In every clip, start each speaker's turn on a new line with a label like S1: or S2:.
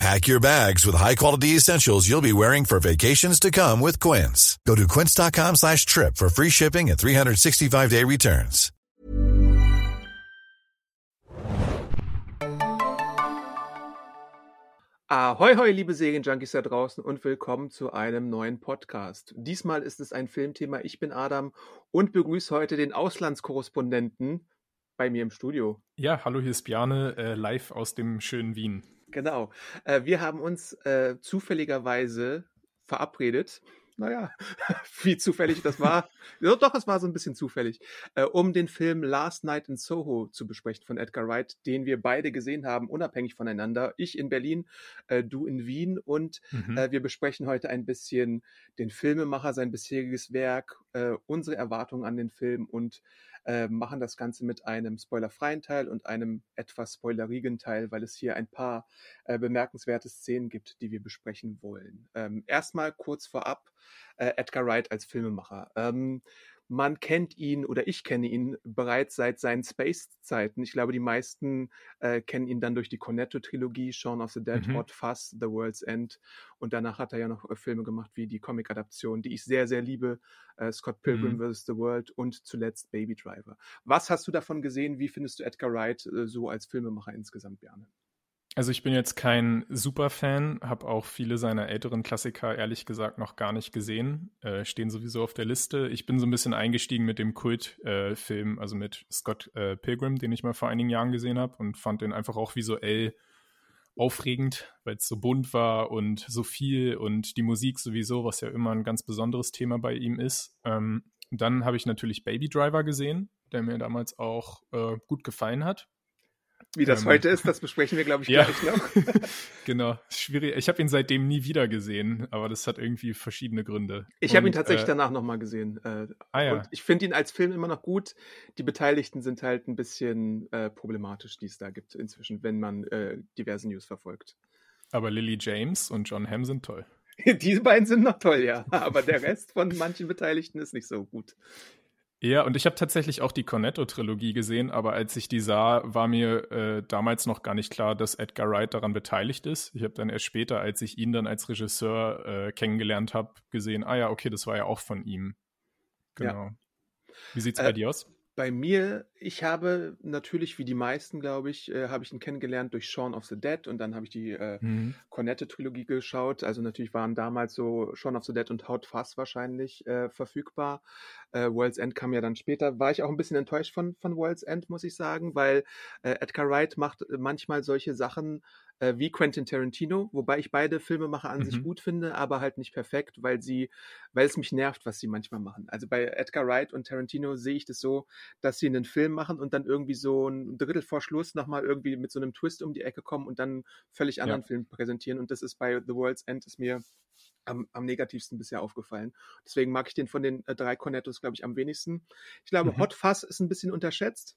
S1: Pack your bags with high-quality essentials you'll be wearing for vacations to come with Quince. Go to quince.com slash trip for free shipping and 365-day returns.
S2: Ahoi, hoi, liebe Serienjunkies da draußen und willkommen zu einem neuen Podcast. Diesmal ist es ein Filmthema. Ich bin Adam und begrüße heute den Auslandskorrespondenten bei mir im Studio.
S3: Ja, hallo, hier ist Bjarne, äh, live aus dem schönen Wien.
S2: Genau. Äh, wir haben uns äh, zufälligerweise verabredet. Naja, wie zufällig das war. ja, doch, es war so ein bisschen zufällig, äh, um den Film Last Night in Soho zu besprechen von Edgar Wright, den wir beide gesehen haben, unabhängig voneinander. Ich in Berlin, äh, du in Wien und
S3: Mhm.
S2: äh, wir besprechen heute ein bisschen den Filmemacher, sein bisheriges Werk, äh, unsere Erwartungen an den Film und äh, machen das Ganze mit einem spoilerfreien Teil und einem etwas spoilerigen Teil, weil es hier ein paar äh, bemerkenswerte Szenen gibt, die wir besprechen wollen. Ähm, erstmal kurz vorab, äh, Edgar Wright als Filmemacher. Ähm, man kennt ihn oder ich kenne ihn bereits seit seinen Space-Zeiten. Ich glaube, die meisten äh, kennen ihn dann durch die Cornetto-Trilogie, Shaun of the Dead,
S3: Mhm.
S2: Hot Fuzz, The World's End. Und danach hat er ja noch äh, Filme gemacht wie die Comic-Adaption, die ich sehr, sehr liebe. Äh, Scott Pilgrim
S3: Mhm.
S2: vs. The World und zuletzt Baby Driver. Was hast du davon gesehen? Wie findest du Edgar Wright äh, so als Filmemacher insgesamt, Bjarne?
S3: Also ich bin jetzt kein Superfan, habe auch viele seiner älteren Klassiker ehrlich gesagt noch gar nicht gesehen, äh, stehen sowieso auf der Liste. Ich bin so ein bisschen eingestiegen mit dem Kultfilm, also mit Scott äh, Pilgrim, den ich mal vor einigen Jahren gesehen habe und fand den einfach auch visuell aufregend, weil es so bunt war und so viel und die Musik sowieso, was ja immer ein ganz besonderes Thema bei ihm ist. Ähm, dann habe ich natürlich Baby Driver gesehen, der mir damals auch äh, gut gefallen hat.
S2: Wie das
S3: Ähm,
S2: heute ist, das besprechen wir, glaube ich,
S3: ja.
S2: gleich noch.
S3: genau, schwierig. Ich habe ihn seitdem nie wieder gesehen, aber das hat irgendwie verschiedene Gründe.
S2: Ich habe ihn tatsächlich
S3: äh,
S2: danach nochmal gesehen. Äh,
S3: Ah ja.
S2: Und ich finde ihn als Film immer noch gut. Die Beteiligten sind halt ein bisschen äh, problematisch, die es da gibt inzwischen, wenn man äh, diverse News verfolgt.
S3: Aber Lily James und John Hamm sind toll.
S2: Diese beiden sind noch toll, ja. Aber der Rest von manchen Beteiligten ist nicht so gut.
S3: Ja, und ich habe tatsächlich auch die Cornetto-Trilogie gesehen, aber als ich die sah, war mir äh, damals noch gar nicht klar, dass Edgar Wright daran beteiligt ist. Ich habe dann erst später, als ich ihn dann als Regisseur äh, kennengelernt habe, gesehen, ah ja, okay, das war ja auch von ihm.
S2: Ja.
S3: Genau. Wie sieht's
S2: Äh,
S3: bei dir aus?
S2: Bei mir, ich habe natürlich, wie die meisten, glaube ich, äh, habe ich ihn kennengelernt durch Shaun of the Dead und dann habe ich die äh,
S3: Mhm.
S2: Cornette-Trilogie geschaut. Also natürlich waren damals so Shaun of the Dead und Hot Fuzz wahrscheinlich äh, verfügbar. Äh, World's End kam ja dann später. War ich auch ein bisschen enttäuscht von, von World's End, muss ich sagen, weil äh, Edgar Wright macht äh, manchmal solche Sachen äh, wie Quentin Tarantino, wobei ich beide Filmemacher an sich
S3: Mhm.
S2: gut finde, aber halt nicht perfekt, weil sie, weil es mich nervt, was sie manchmal machen. Also bei Edgar Wright und Tarantino sehe ich das so, dass sie einen Film machen und dann irgendwie so ein Drittel vor Schluss nochmal irgendwie mit so einem Twist um die Ecke kommen und dann einen völlig anderen
S3: Ja.
S2: Film präsentieren. Und das ist bei The World's End ist mir am, am negativsten bisher aufgefallen. Deswegen mag ich den von den äh, drei Cornettos, glaube ich, am wenigsten. Ich glaube,
S3: Mhm.
S2: Hot Fuzz ist ein bisschen unterschätzt.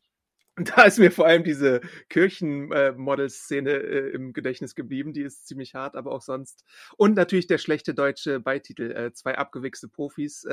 S2: Und da ist mir vor allem diese Kirchen-Model-Szene äh, im Gedächtnis geblieben. Die ist ziemlich hart, aber auch sonst. Und natürlich der schlechte deutsche Beititel. Äh, zwei abgewichste Profis.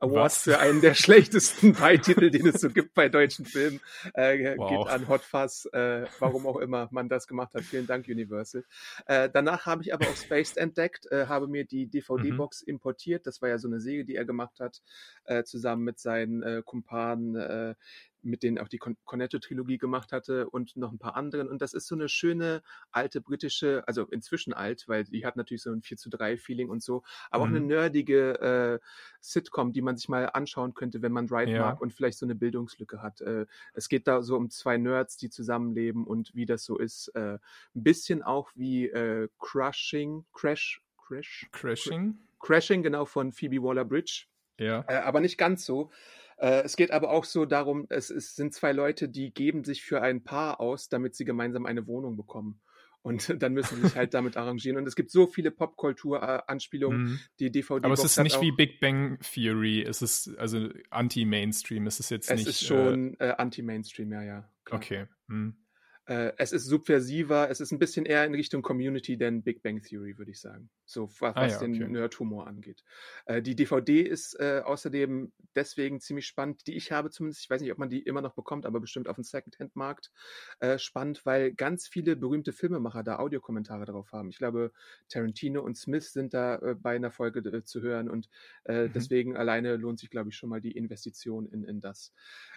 S2: Award
S3: Was?
S2: für einen der schlechtesten Beititel, den es so gibt bei deutschen Filmen. Äh,
S3: Wow.
S2: Geht an Hot Fuzz, äh, warum auch immer man das gemacht hat. Vielen Dank, Universal. Äh, danach habe ich aber auch Spaced entdeckt, äh, habe mir die DVD-Box importiert. Das war ja so eine Serie, die er gemacht hat, äh, zusammen mit seinen äh, Kumpanen, mit denen auch die Con Cornetto-Trilogie gemacht hatte und noch ein paar anderen. Und das ist so eine schöne alte britische, also inzwischen alt, weil die hat natürlich so ein 4 zu 3 Feeling und so, aber auch eine
S3: Mhm.
S2: nerdige Sitcom, die man sich mal anschauen könnte, wenn man Wright
S3: Ja.
S2: mag und vielleicht so eine Bildungslücke hat. Äh, es geht da so um zwei Nerds, die zusammenleben und wie das so ist. Äh, ein bisschen auch wie äh, Crushing, Crash, Crash,
S3: Crashing?
S2: Crashing, genau, von Phoebe Waller-Bridge.
S3: Ja.
S2: Äh, aber nicht ganz so. Äh, es geht aber auch so darum, es, es sind zwei Leute, die geben sich für ein Paar aus, damit sie gemeinsam eine Wohnung bekommen. Und dann müssen sie sich halt damit arrangieren. Und es gibt so viele Popkultur-Anspielungen, mhm. die DVD.
S3: Aber es ist nicht wie Big Bang Theory. Es ist also anti-Mainstream. Es ist jetzt
S2: es
S3: nicht.
S2: Es ist schon äh, äh, anti-Mainstream, ja, ja.
S3: Klar. Okay. Mhm.
S2: Äh, es ist subversiver, es ist ein bisschen eher in Richtung Community denn Big Bang Theory, würde ich sagen. So was, ah, ja, den okay. Nerd-Humor angeht. Äh, die DVD ist äh, außerdem deswegen ziemlich spannend, die ich habe zumindest, ich weiß nicht, ob man die immer noch bekommt, aber bestimmt auf dem Secondhand-Markt äh, spannend, weil ganz viele berühmte Filmemacher da Audiokommentare drauf haben. Ich glaube, Tarantino und Smith sind da äh, bei einer Folge äh, zu hören und mhm. deswegen alleine lohnt sich, glaube ich, schon mal die Investition in, in das.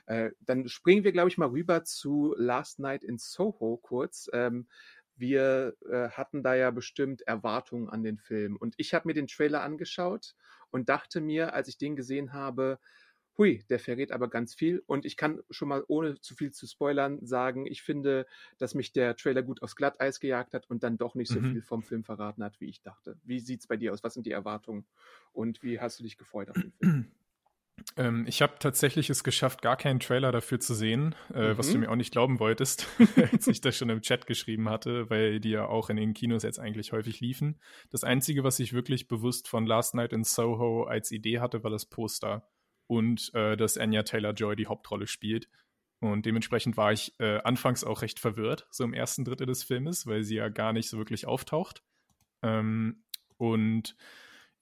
S2: dann springen wir, glaube ich, mal rüber zu Last Night in Soul Soho kurz. Ähm, wir äh, hatten da ja bestimmt Erwartungen an den Film. Und ich habe mir den Trailer angeschaut und dachte mir, als ich den gesehen habe, hui, der verrät aber ganz viel. Und ich kann schon mal, ohne zu viel zu spoilern, sagen, ich finde, dass mich der Trailer gut aufs Glatteis gejagt hat und dann doch nicht so mhm. viel vom Film verraten hat, wie ich dachte. Wie sieht es bei dir aus? Was sind die Erwartungen? Und wie hast du dich gefreut auf den Film?
S3: Ähm, ich habe tatsächlich es geschafft, gar keinen Trailer dafür zu sehen, äh, mhm. was du mhm. mir auch nicht glauben wolltest, als ich das schon im Chat geschrieben hatte, weil die ja auch in den Kinos jetzt eigentlich häufig liefen. Das Einzige, was ich wirklich bewusst von Last Night in Soho als Idee hatte, war das Poster und äh, dass Anya Taylor-Joy die Hauptrolle spielt. Und dementsprechend war ich äh, anfangs auch recht verwirrt, so im ersten Drittel des Filmes, weil sie ja gar nicht so wirklich auftaucht. Ähm, und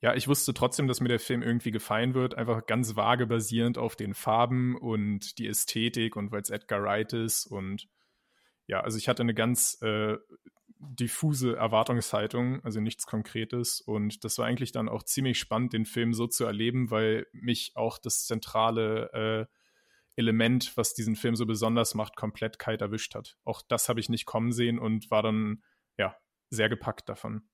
S3: ja, ich wusste trotzdem, dass mir der Film irgendwie gefallen wird, einfach ganz vage basierend auf den Farben und die Ästhetik und weil es Edgar Wright ist und ja, also ich hatte eine ganz äh, diffuse Erwartungshaltung, also nichts Konkretes und das war eigentlich dann auch ziemlich spannend, den Film so zu erleben, weil mich auch das zentrale äh, Element, was diesen Film so besonders macht, komplett kalt erwischt hat. Auch das habe ich nicht kommen sehen und war dann ja sehr gepackt davon.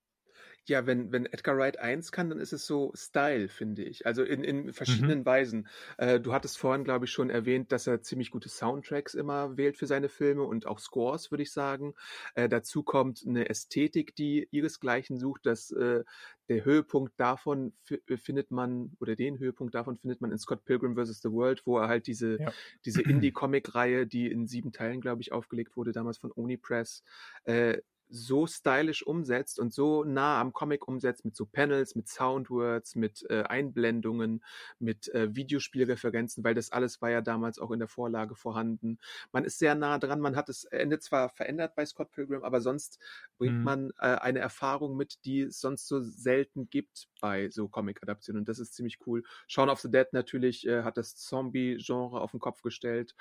S2: Ja, wenn, wenn Edgar Wright eins kann, dann ist es so Style, finde ich. Also in, in verschiedenen mhm. Weisen. Äh, du hattest vorhin, glaube ich, schon erwähnt, dass er ziemlich gute Soundtracks immer wählt für seine Filme und auch Scores, würde ich sagen. Äh, dazu kommt eine Ästhetik, die ihresgleichen sucht. Dass, äh, der Höhepunkt davon äh, findet man, oder den Höhepunkt davon findet man in Scott Pilgrim vs. The World, wo er halt diese, ja. diese Indie-Comic-Reihe, die in sieben Teilen, glaube ich, aufgelegt wurde, damals von Oni Press, äh, so stylisch umsetzt und so nah am Comic umsetzt mit so Panels, mit Soundwords, mit äh, Einblendungen, mit äh, Videospielreferenzen, weil das alles war ja damals auch in der Vorlage vorhanden. Man ist sehr nah dran, man hat das Ende zwar verändert bei Scott Pilgrim, aber sonst bringt mhm. man äh, eine Erfahrung mit, die es sonst so selten gibt bei so Comic-Adaptionen und das ist ziemlich cool. Shaun of the Dead natürlich äh, hat das Zombie-Genre auf den Kopf gestellt.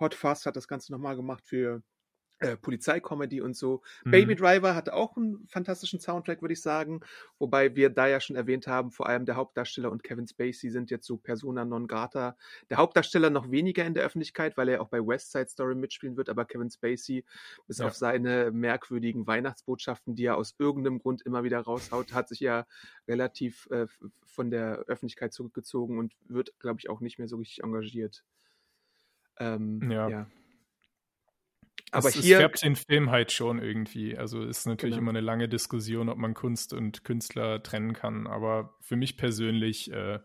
S2: Hot Fuzz hat das Ganze nochmal gemacht für äh, Polizeicomedy und so. Mhm. Baby Driver hatte auch einen fantastischen Soundtrack, würde ich sagen. Wobei wir da ja schon erwähnt haben, vor allem der Hauptdarsteller und Kevin Spacey sind jetzt so Persona non grata. Der Hauptdarsteller noch weniger in der Öffentlichkeit, weil er auch bei West Side Story mitspielen wird, aber Kevin Spacey, bis ja. auf seine merkwürdigen Weihnachtsbotschaften, die er aus irgendeinem Grund immer wieder raushaut, hat sich ja relativ äh, von der Öffentlichkeit zurückgezogen und wird, glaube ich, auch nicht mehr so richtig engagiert.
S3: Ähm, ja. ja. Aber es, hier. Es färbt den Film halt schon irgendwie. Also ist natürlich genau. immer eine lange Diskussion, ob man Kunst und Künstler trennen kann. Aber für mich persönlich äh,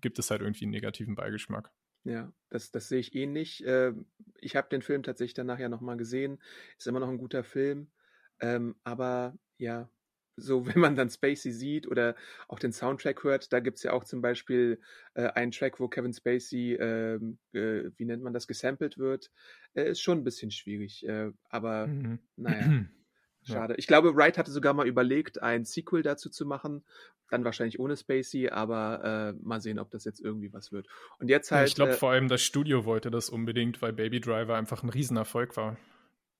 S3: gibt es halt irgendwie einen negativen Beigeschmack.
S2: Ja, das, das sehe ich ähnlich. Äh, ich habe den Film tatsächlich danach ja nochmal gesehen. Ist immer noch ein guter Film. Ähm, aber ja, so wenn man dann Spacey sieht oder auch den Soundtrack hört, da gibt es ja auch zum Beispiel äh, einen Track, wo Kevin Spacey, äh, äh, wie nennt man das, gesampelt wird, äh, ist schon ein bisschen schwierig. Äh, aber mhm. naja, schade. Ja. Ich glaube, Wright hatte sogar mal überlegt, ein Sequel dazu zu machen, dann wahrscheinlich ohne Spacey, aber äh, mal sehen, ob das jetzt irgendwie was wird. Und jetzt halt.
S3: ich glaube vor allem das Studio wollte das unbedingt, weil Baby Driver einfach ein Riesenerfolg war.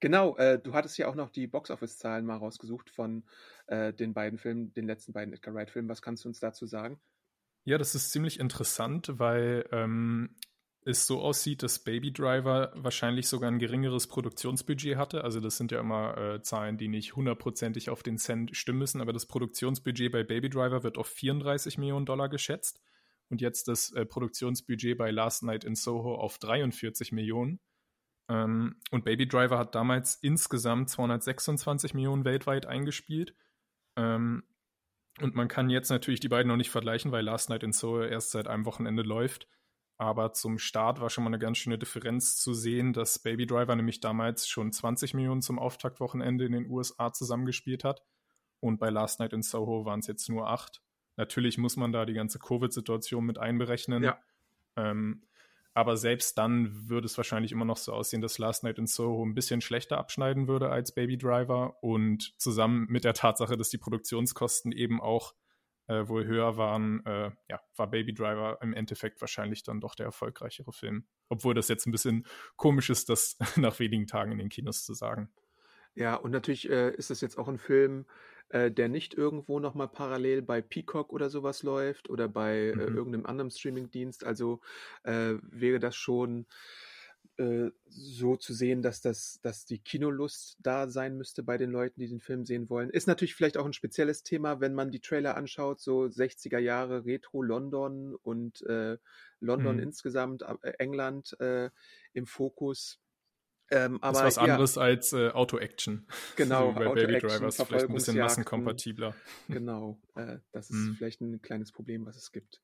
S2: Genau, äh, du hattest ja auch noch die Boxoffice-Zahlen mal rausgesucht von äh, den beiden Filmen, den letzten beiden Edgar Wright-Filmen. Was kannst du uns dazu sagen?
S3: Ja, das ist ziemlich interessant, weil ähm, es so aussieht, dass Baby Driver wahrscheinlich sogar ein geringeres Produktionsbudget hatte. Also das sind ja immer äh, Zahlen, die nicht hundertprozentig auf den Cent stimmen müssen, aber das Produktionsbudget bei Baby Driver wird auf 34 Millionen Dollar geschätzt und jetzt das äh, Produktionsbudget bei Last Night in Soho auf 43 Millionen. Ähm, und Baby Driver hat damals insgesamt 226 Millionen weltweit eingespielt. Ähm, und man kann jetzt natürlich die beiden noch nicht vergleichen, weil Last Night in Soul erst seit einem Wochenende läuft. Aber zum Start war schon mal eine ganz schöne Differenz zu sehen, dass Baby Driver nämlich damals schon 20 Millionen zum Auftaktwochenende in den USA zusammengespielt hat. Und bei Last Night in Soho waren es jetzt nur acht. Natürlich muss man da die ganze Covid-Situation mit einberechnen. Ja. Ähm, aber selbst dann würde es wahrscheinlich immer noch so aussehen, dass Last Night in Soho ein bisschen schlechter abschneiden würde als Baby Driver. Und zusammen mit der Tatsache, dass die Produktionskosten eben auch äh, wohl höher waren, äh, ja, war Baby Driver im Endeffekt wahrscheinlich dann doch der erfolgreichere Film. Obwohl das jetzt ein bisschen komisch ist, das nach wenigen Tagen in den Kinos zu sagen.
S2: Ja, und natürlich äh, ist es jetzt auch ein Film, äh, der nicht irgendwo nochmal parallel bei Peacock oder sowas läuft oder bei äh, mhm. irgendeinem anderen Streamingdienst. Also äh, wäre das schon äh, so zu sehen, dass das, dass die Kinolust da sein müsste bei den Leuten, die den Film sehen wollen. Ist natürlich vielleicht auch ein spezielles Thema, wenn man die Trailer anschaut, so 60er Jahre Retro London und äh, London mhm. insgesamt, äh, England äh, im Fokus.
S3: Ähm, aber, das ist was ja, anderes als äh, Auto-Action.
S2: Genau,
S3: so bei Baby Drivers vielleicht ein bisschen massenkompatibler.
S2: Genau, äh, das ist mhm. vielleicht ein kleines Problem, was es gibt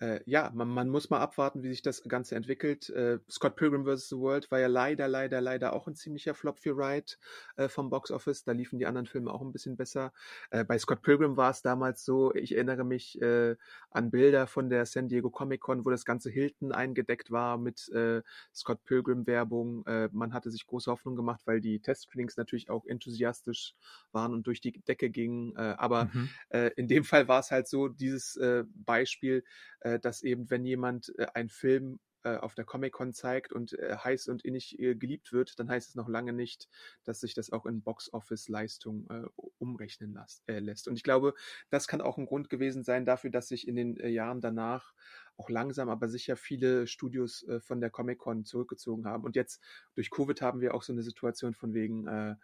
S2: äh, ja, man, man, muss mal abwarten, wie sich das Ganze entwickelt. Äh, Scott Pilgrim vs. The World war ja leider, leider, leider auch ein ziemlicher Flop für Wright äh, vom Box Office. Da liefen die anderen Filme auch ein bisschen besser. Äh, bei Scott Pilgrim war es damals so, ich erinnere mich äh, an Bilder von der San Diego Comic Con, wo das ganze Hilton eingedeckt war mit äh, Scott Pilgrim Werbung. man hatte sich große Hoffnung gemacht, weil die Testscreenings natürlich auch enthusiastisch waren und durch die Decke gingen. aber mhm. in dem Fall war es halt so, dieses Beispiel, äh, dass eben, wenn jemand äh, einen Film äh, auf der Comic-Con zeigt und äh, heiß und innig äh, geliebt wird, dann heißt es noch lange nicht, dass sich das auch in Box-Office-Leistung äh, umrechnen las, lässt. Und ich glaube, das kann auch ein Grund gewesen sein dafür, dass sich in den Jahren danach auch langsam, aber sicher viele Studios von der Comic-Con zurückgezogen haben. Und jetzt durch Covid haben wir auch so eine Situation von wegen, äh,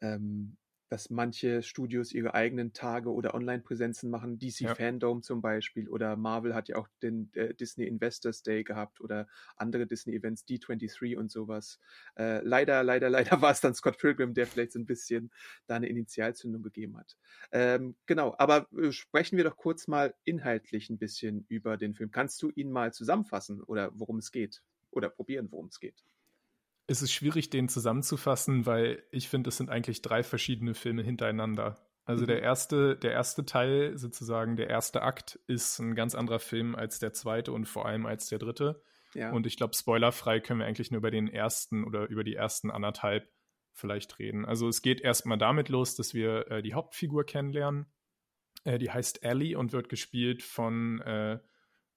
S2: ähm, dass manche Studios ihre eigenen Tage oder Online-Präsenzen machen. DC ja. Fandom zum Beispiel oder Marvel hat ja auch den äh, Disney Investors Day gehabt oder andere Disney-Events, D23 und sowas. Äh, leider, leider, leider war es dann Scott Pilgrim, der vielleicht so ein bisschen da eine Initialzündung gegeben hat. Ähm, genau, aber äh, sprechen wir doch kurz mal inhaltlich ein bisschen über den Film. Kannst du ihn mal zusammenfassen oder worum es geht? Oder probieren, worum es geht?
S3: Es ist schwierig, den zusammenzufassen, weil ich finde, es sind eigentlich drei verschiedene Filme hintereinander. Also mhm. der erste, der erste Teil, sozusagen der erste Akt, ist ein ganz anderer Film als der zweite und vor allem als der dritte. Ja. Und ich glaube, spoilerfrei können wir eigentlich nur über den ersten oder über die ersten anderthalb vielleicht reden. Also es geht erstmal damit los, dass wir äh, die Hauptfigur kennenlernen. Äh, die heißt Ellie und wird gespielt von äh,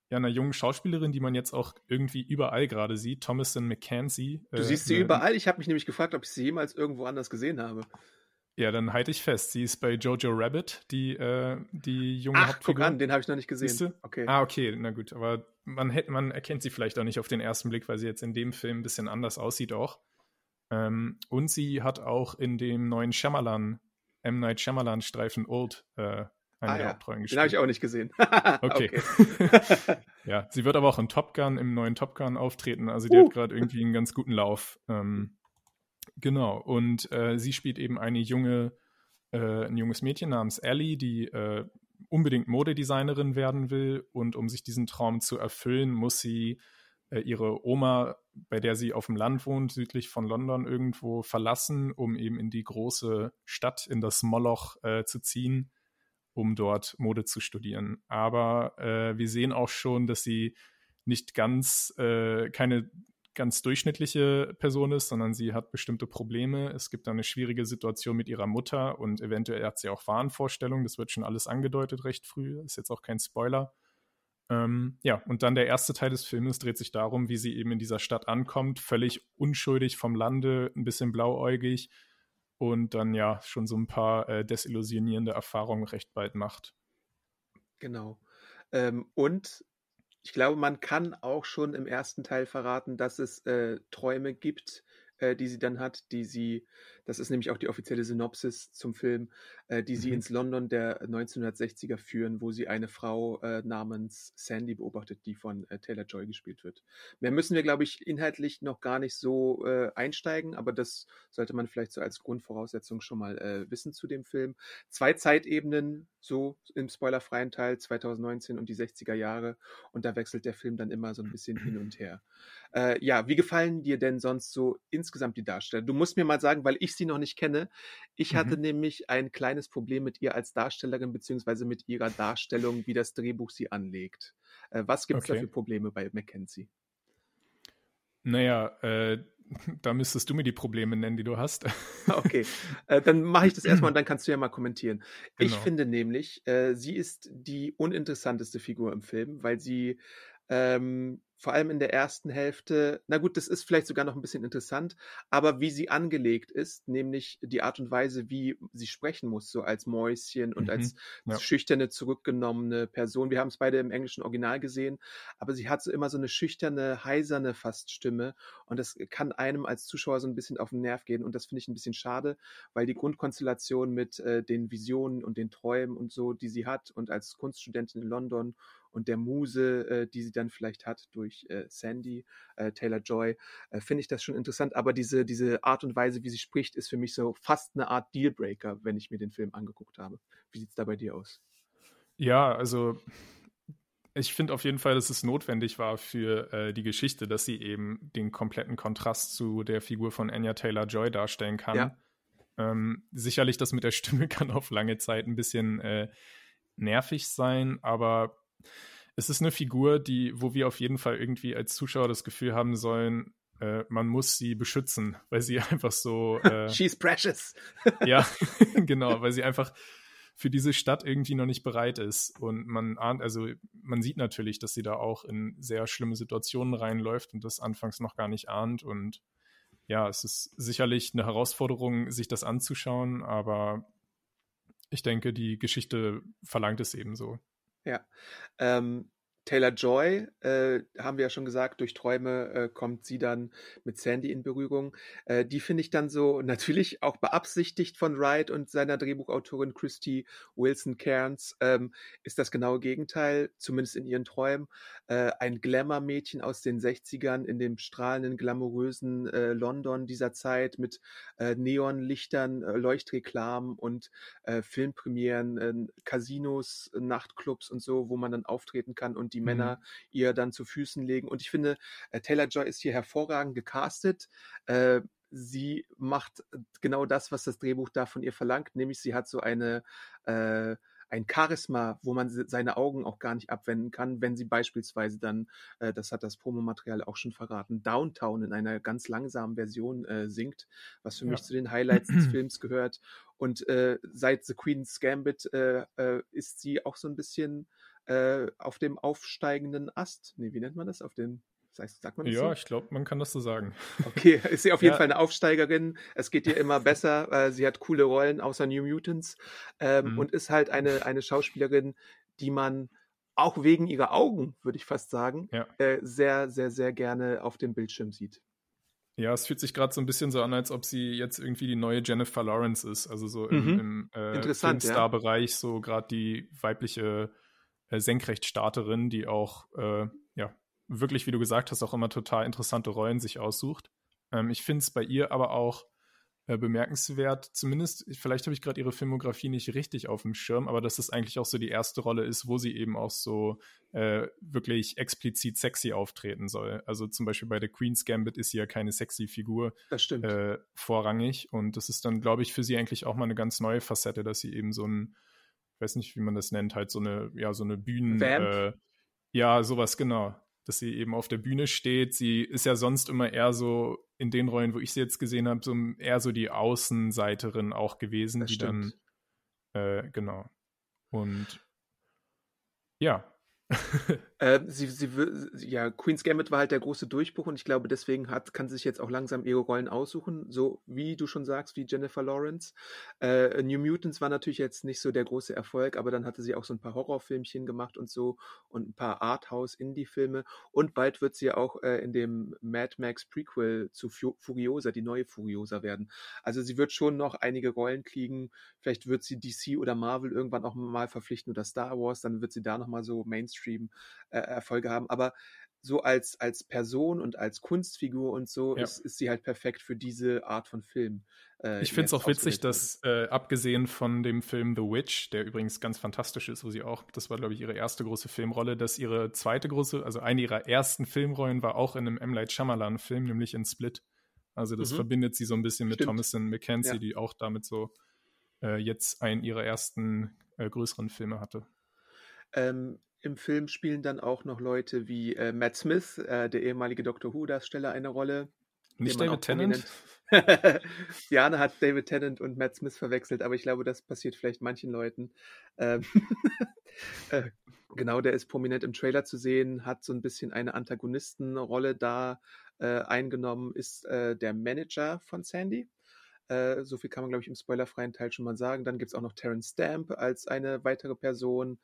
S3: ja, einer jungen Schauspielerin, die man jetzt auch irgendwie überall gerade sieht, Thomason McKenzie.
S2: Du äh, siehst sie überall. Ich habe mich nämlich gefragt, ob ich sie jemals irgendwo anders gesehen habe.
S3: Ja, dann halte ich fest. Sie ist bei Jojo Rabbit, die, äh, die junge
S2: Ach,
S3: Hauptfigur.
S2: guck an, den habe ich noch nicht gesehen.
S3: Siehste? Okay. Ah, okay, na gut. Aber man, hätte, man erkennt sie vielleicht auch nicht auf den ersten Blick, weil sie jetzt in dem Film ein bisschen anders aussieht auch. Ähm, und sie hat auch in dem neuen Shyamalan, M. Night Shyamalan-Streifen Old äh,
S2: eine ah, der ja. Hauptrollen gespielt. Den habe ich auch nicht gesehen.
S3: okay. ja, sie wird aber auch in Top Gun, im neuen Top Gun auftreten. Also die uh. hat gerade irgendwie einen ganz guten Lauf. Ähm, genau. Und äh, sie spielt eben eine junge, äh, ein junges Mädchen namens Ellie, die äh, unbedingt Modedesignerin werden will. Und um sich diesen Traum zu erfüllen, muss sie äh, ihre Oma, bei der sie auf dem Land wohnt, südlich von London irgendwo verlassen, um eben in die große Stadt, in das Moloch äh, zu ziehen um dort Mode zu studieren. Aber äh, wir sehen auch schon, dass sie nicht ganz, äh, keine ganz durchschnittliche Person ist, sondern sie hat bestimmte Probleme. Es gibt eine schwierige Situation mit ihrer Mutter und eventuell hat sie auch Wahnvorstellungen. Das wird schon alles angedeutet recht früh. Ist jetzt auch kein Spoiler. Ähm, ja, und dann der erste Teil des Filmes dreht sich darum, wie sie eben in dieser Stadt ankommt, völlig unschuldig vom Lande, ein bisschen blauäugig, und dann ja schon so ein paar äh, desillusionierende Erfahrungen recht bald macht.
S2: Genau. Ähm, und ich glaube, man kann auch schon im ersten Teil verraten, dass es äh, Träume gibt, äh, die sie dann hat, die sie Das ist nämlich auch die offizielle Synopsis zum Film, äh, die sie mhm. ins London der 1960er führen, wo sie eine Frau äh, namens Sandy beobachtet, die von äh, Taylor Joy gespielt wird. Mehr müssen wir, glaube ich, inhaltlich noch gar nicht so äh, einsteigen, aber das sollte man vielleicht so als Grundvoraussetzung schon mal äh, wissen zu dem Film. Zwei Zeitebenen, so im spoilerfreien Teil 2019 und die 60er Jahre und da wechselt der Film dann immer so ein bisschen hin und her. Äh, ja, wie gefallen dir denn sonst so insgesamt die Darsteller? Du musst mir mal sagen, weil ich sie noch nicht kenne. Ich mhm. hatte nämlich ein kleines Problem mit ihr als Darstellerin, beziehungsweise mit ihrer Darstellung, wie das Drehbuch sie anlegt. Äh, was gibt es okay. da für Probleme bei Mackenzie?
S3: Naja, äh, da müsstest du mir die Probleme nennen, die du hast.
S2: okay, äh, dann mache ich das erstmal und dann kannst du ja mal kommentieren. Genau. Ich finde nämlich, äh, sie ist die uninteressanteste Figur im Film, weil sie ähm, vor allem in der ersten Hälfte, na gut, das ist vielleicht sogar noch ein bisschen interessant, aber wie sie angelegt ist, nämlich die Art und Weise, wie sie sprechen muss, so als Mäuschen und mhm, als ja. schüchterne, zurückgenommene Person. Wir haben es beide im englischen Original gesehen, aber sie hat so immer so eine schüchterne, heiserne fast Stimme und das kann einem als Zuschauer so ein bisschen auf den Nerv gehen und das finde ich ein bisschen schade, weil die Grundkonstellation mit äh, den Visionen und den Träumen und so, die sie hat und als Kunststudentin in London und der Muse, äh, die sie dann vielleicht hat durch äh, Sandy, äh, Taylor Joy, äh, finde ich das schon interessant. Aber diese, diese Art und Weise, wie sie spricht, ist für mich so fast eine Art Dealbreaker, wenn ich mir den Film angeguckt habe. Wie sieht es da bei dir aus?
S3: Ja, also ich finde auf jeden Fall, dass es notwendig war für äh, die Geschichte, dass sie eben den kompletten Kontrast zu der Figur von Anya Taylor Joy darstellen kann. Ja. Ähm, sicherlich, das mit der Stimme kann auf lange Zeit ein bisschen äh, nervig sein, aber es ist eine Figur, die, wo wir auf jeden Fall irgendwie als Zuschauer das Gefühl haben sollen, äh, man muss sie beschützen, weil sie einfach so.
S2: Äh, She's precious.
S3: ja, genau, weil sie einfach für diese Stadt irgendwie noch nicht bereit ist. Und man ahnt, also man sieht natürlich, dass sie da auch in sehr schlimme Situationen reinläuft und das anfangs noch gar nicht ahnt. Und ja, es ist sicherlich eine Herausforderung, sich das anzuschauen, aber ich denke, die Geschichte verlangt es ebenso.
S2: Ja. Ähm, Taylor Joy, äh, haben wir ja schon gesagt, durch Träume äh, kommt sie dann mit Sandy in Berührung. Äh, die finde ich dann so natürlich auch beabsichtigt von Wright und seiner Drehbuchautorin Christy Wilson Cairns, ähm, ist das genaue Gegenteil, zumindest in ihren Träumen. Äh, ein Glamour-Mädchen aus den 60ern in dem strahlenden, glamourösen äh, London dieser Zeit mit äh, Neonlichtern, Leuchtreklamen und Filmpremieren, Casinos, Nachtclubs und so, wo man dann auftreten kann und die die mhm. Männer ihr dann zu Füßen legen. Und ich finde, äh, Taylor Joy ist hier hervorragend gecastet. Äh, sie macht genau das, was das Drehbuch da von ihr verlangt, nämlich sie hat so eine äh, ein Charisma, wo man seine Augen auch gar nicht abwenden kann, wenn sie beispielsweise dann, äh, das hat das Promomaterial auch schon verraten, Downtown in einer ganz langsamen Version äh, singt, was für ja. mich zu den Highlights des Films gehört. Und äh, seit The Queen's Gambit äh, äh, ist sie auch so ein bisschen äh, auf dem aufsteigenden Ast. Nee, wie nennt man das? Auf dem
S3: Sagt man das ja, so? ich glaube, man kann das so sagen.
S2: Okay, ist sie auf jeden ja. Fall eine Aufsteigerin. Es geht ihr immer besser. Äh, sie hat coole Rollen außer New Mutants ähm, mhm. und ist halt eine, eine Schauspielerin, die man auch wegen ihrer Augen, würde ich fast sagen, ja. äh, sehr, sehr, sehr gerne auf dem Bildschirm sieht.
S3: Ja, es fühlt sich gerade so ein bisschen so an, als ob sie jetzt irgendwie die neue Jennifer Lawrence ist. Also so im, mhm. im äh, Filmstar-Bereich, ja. so gerade die weibliche äh, Senkrechtstarterin, die auch, äh, ja, wirklich, wie du gesagt hast, auch immer total interessante Rollen sich aussucht. Ähm, ich finde es bei ihr aber auch äh, bemerkenswert, zumindest, vielleicht habe ich gerade ihre Filmografie nicht richtig auf dem Schirm, aber dass das eigentlich auch so die erste Rolle ist, wo sie eben auch so äh, wirklich explizit sexy auftreten soll. Also zum Beispiel bei The Queen's Gambit ist sie ja keine sexy Figur äh, vorrangig und das ist dann, glaube ich, für sie eigentlich auch mal eine ganz neue Facette, dass sie eben so ein ich weiß nicht, wie man das nennt, halt so eine, ja, so eine Bühnen. Äh, ja, sowas, genau. Dass sie eben auf der Bühne steht. Sie ist ja sonst immer eher so in den Rollen, wo ich sie jetzt gesehen habe, so eher so die Außenseiterin auch gewesen, das die stimmt. dann, äh, genau. Und ja.
S2: Äh, sie, sie, ja, Queen's Gambit war halt der große Durchbruch und ich glaube, deswegen hat, kann sie sich jetzt auch langsam ihre Rollen aussuchen, so wie du schon sagst, wie Jennifer Lawrence. Äh, New Mutants war natürlich jetzt nicht so der große Erfolg, aber dann hatte sie auch so ein paar Horrorfilmchen gemacht und so und ein paar Arthouse-Indie-Filme und bald wird sie auch äh, in dem Mad Max Prequel zu Furiosa, die neue Furiosa werden. Also sie wird schon noch einige Rollen kriegen. Vielleicht wird sie DC oder Marvel irgendwann auch mal verpflichten oder Star Wars, dann wird sie da nochmal so Mainstream äh, Erfolge haben. Aber so als, als Person und als Kunstfigur und so ja. ist, ist sie halt perfekt für diese Art von Film.
S3: Äh, ich finde es auch witzig, dass äh, abgesehen von dem Film The Witch, der übrigens ganz fantastisch ist, wo sie auch, das war glaube ich ihre erste große Filmrolle, dass ihre zweite große, also eine ihrer ersten Filmrollen war auch in einem M. Light Shyamalan Film, nämlich in Split. Also das mhm. verbindet sie so ein bisschen mit Stimmt. Thomason McKenzie, ja. die auch damit so äh, jetzt einen ihrer ersten äh, größeren Filme hatte.
S2: Ähm, im Film spielen dann auch noch Leute wie äh, Matt Smith, äh, der ehemalige Doctor Who-Darsteller, eine Rolle.
S3: Nicht David Tennant?
S2: Jana hat David Tennant und Matt Smith verwechselt, aber ich glaube, das passiert vielleicht manchen Leuten. Ähm, äh, genau, der ist prominent im Trailer zu sehen, hat so ein bisschen eine Antagonistenrolle da äh, eingenommen, ist äh, der Manager von Sandy. Äh, so viel kann man, glaube ich, im spoilerfreien Teil schon mal sagen. Dann gibt es auch noch Terence Stamp als eine weitere Person.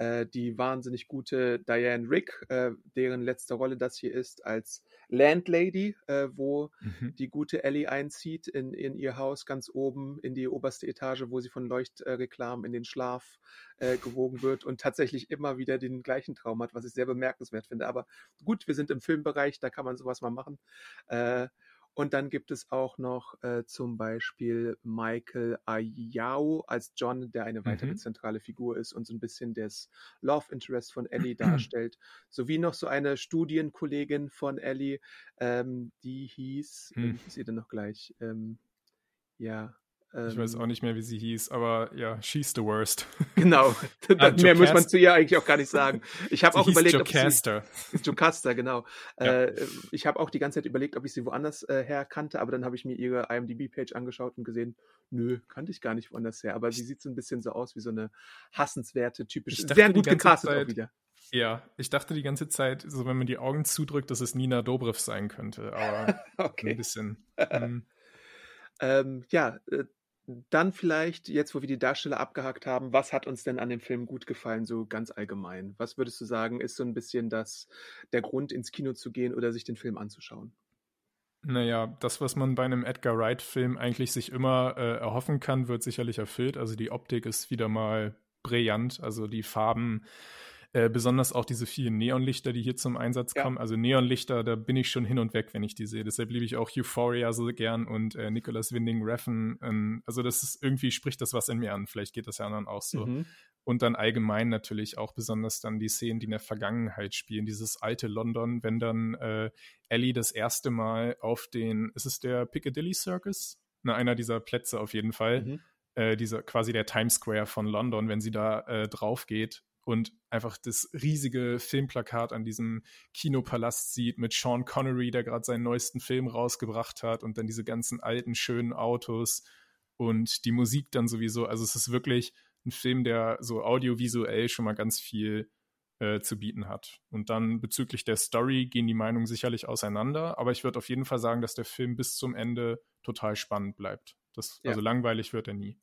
S2: Äh, die wahnsinnig gute Diane Rick, äh, deren letzte Rolle das hier ist, als Landlady, äh, wo mhm. die gute Ellie einzieht in, in ihr Haus ganz oben in die oberste Etage, wo sie von Leuchtreklamen in den Schlaf äh, gewogen wird und tatsächlich immer wieder den gleichen Traum hat, was ich sehr bemerkenswert finde. Aber gut, wir sind im Filmbereich, da kann man sowas mal machen. Äh, und dann gibt es auch noch äh, zum Beispiel Michael Ayao als John, der eine weitere mhm. zentrale Figur ist und so ein bisschen das Love Interest von Ellie darstellt. Sowie noch so eine Studienkollegin von Ellie, ähm, die hieß, mhm. wie hieß sie denn noch gleich? Ähm, ja,
S3: ich weiß auch ähm. nicht mehr, wie sie hieß, aber ja, she's the worst.
S2: Genau. ah, mehr muss man zu ihr eigentlich auch gar nicht sagen. Ich habe auch überlegt,
S3: Jocaster. ob
S2: sie Jocaster, genau. Ja. Äh, ich habe auch die ganze Zeit überlegt, ob ich sie woanders äh, her kannte, aber dann habe ich mir ihre IMDb-Page angeschaut und gesehen, nö, kannte ich gar nicht woanders her. Aber sie sieht so ein bisschen so aus wie so eine hassenswerte, typische, sehr gut gecastet auch wieder.
S3: Ja, ich dachte die ganze Zeit, so wenn man die Augen zudrückt, dass es Nina Dobrev sein könnte, aber okay. ein bisschen.
S2: Hm. ähm, ja, äh, dann vielleicht, jetzt wo wir die Darsteller abgehakt haben, was hat uns denn an dem Film gut gefallen, so ganz allgemein? Was würdest du sagen, ist so ein bisschen das, der Grund, ins Kino zu gehen oder sich den Film anzuschauen?
S3: Naja, das, was man bei einem Edgar Wright-Film eigentlich sich immer äh, erhoffen kann, wird sicherlich erfüllt. Also die Optik ist wieder mal brillant, also die Farben äh, besonders auch diese vielen Neonlichter, die hier zum Einsatz ja. kommen. Also Neonlichter, da bin ich schon hin und weg, wenn ich die sehe. Deshalb liebe ich auch Euphoria so gern und äh, Nicholas Winding Refn. Ähm, also das ist irgendwie spricht das was in mir an. Vielleicht geht das ja anderen auch so. Mhm. Und dann allgemein natürlich auch besonders dann die Szenen, die in der Vergangenheit spielen. Dieses alte London, wenn dann äh, Ellie das erste Mal auf den, ist es der Piccadilly Circus? Na, einer dieser Plätze auf jeden Fall. Mhm. Äh, dieser quasi der Times Square von London, wenn sie da äh, drauf geht und einfach das riesige Filmplakat an diesem Kinopalast sieht mit Sean Connery, der gerade seinen neuesten Film rausgebracht hat und dann diese ganzen alten, schönen Autos und die Musik dann sowieso. Also es ist wirklich ein Film, der so audiovisuell schon mal ganz viel äh, zu bieten hat. Und dann bezüglich der Story gehen die Meinungen sicherlich auseinander, aber ich würde auf jeden Fall sagen, dass der Film bis zum Ende total spannend bleibt. Das, ja. Also langweilig wird er nie.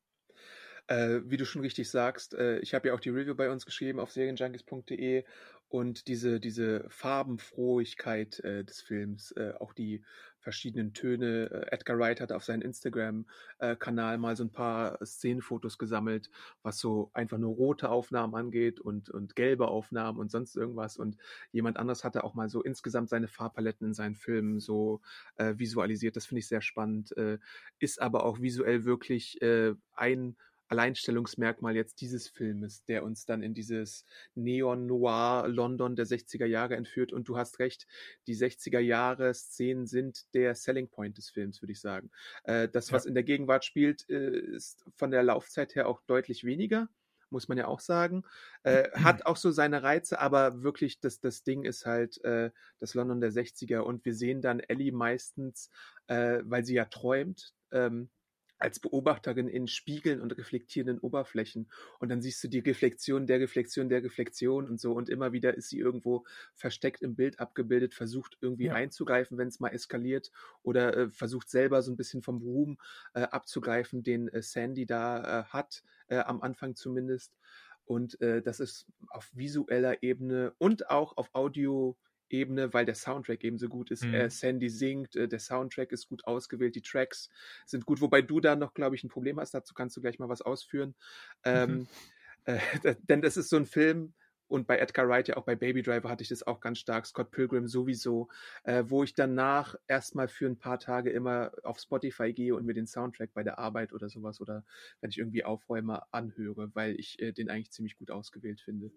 S2: Äh, wie du schon richtig sagst, äh, ich habe ja auch die Review bei uns geschrieben auf serienjunkies.de und diese, diese Farbenfrohigkeit äh, des Films, äh, auch die verschiedenen Töne. Äh, Edgar Wright hat auf seinem Instagram-Kanal mal so ein paar Szenenfotos gesammelt, was so einfach nur rote Aufnahmen angeht und, und gelbe Aufnahmen und sonst irgendwas. Und jemand anderes hatte auch mal so insgesamt seine Farbpaletten in seinen Filmen so äh, visualisiert. Das finde ich sehr spannend. Ist aber auch visuell wirklich ein Alleinstellungsmerkmal jetzt dieses Filmes, der uns dann in dieses Neon-Noir-London der 60er Jahre entführt. Und du hast recht, die 60er Jahre Szenen sind der Selling Point des Films, würde ich sagen. Äh, das, was ja. in der Gegenwart spielt, äh, ist von der Laufzeit her auch deutlich weniger muss man ja auch sagen. Äh, hat auch so seine Reize, aber wirklich das, das Ding ist halt äh, das London der 60er und wir sehen dann Ellie meistens, äh, weil sie ja träumt, ähm, als Beobachterin in Spiegeln und reflektierenden Oberflächen. Und dann siehst du die Reflexion der Reflexion der Reflexion und so. Und immer wieder ist sie irgendwo versteckt im Bild abgebildet, versucht irgendwie ja. einzugreifen, wenn es mal eskaliert oder äh, versucht selber so ein bisschen vom Ruhm äh, abzugreifen, den äh, Sandy da äh, hat, äh, am Anfang zumindest. Und äh, das ist auf visueller Ebene und auch auf Audio Ebene, weil der Soundtrack eben so gut ist. Mhm. Äh, Sandy singt, äh, der Soundtrack ist gut ausgewählt, die Tracks sind gut, wobei du da noch, glaube ich, ein Problem hast. Dazu kannst du gleich mal was ausführen. Mhm. Ähm, äh, denn das ist so ein Film, und bei Edgar Wright, ja auch bei Baby Driver hatte ich das auch ganz stark, Scott Pilgrim sowieso, äh, wo ich danach erstmal für ein paar Tage immer auf Spotify gehe und mir den Soundtrack bei der Arbeit oder sowas oder wenn ich irgendwie aufräume, anhöre, weil ich äh, den eigentlich ziemlich gut ausgewählt finde.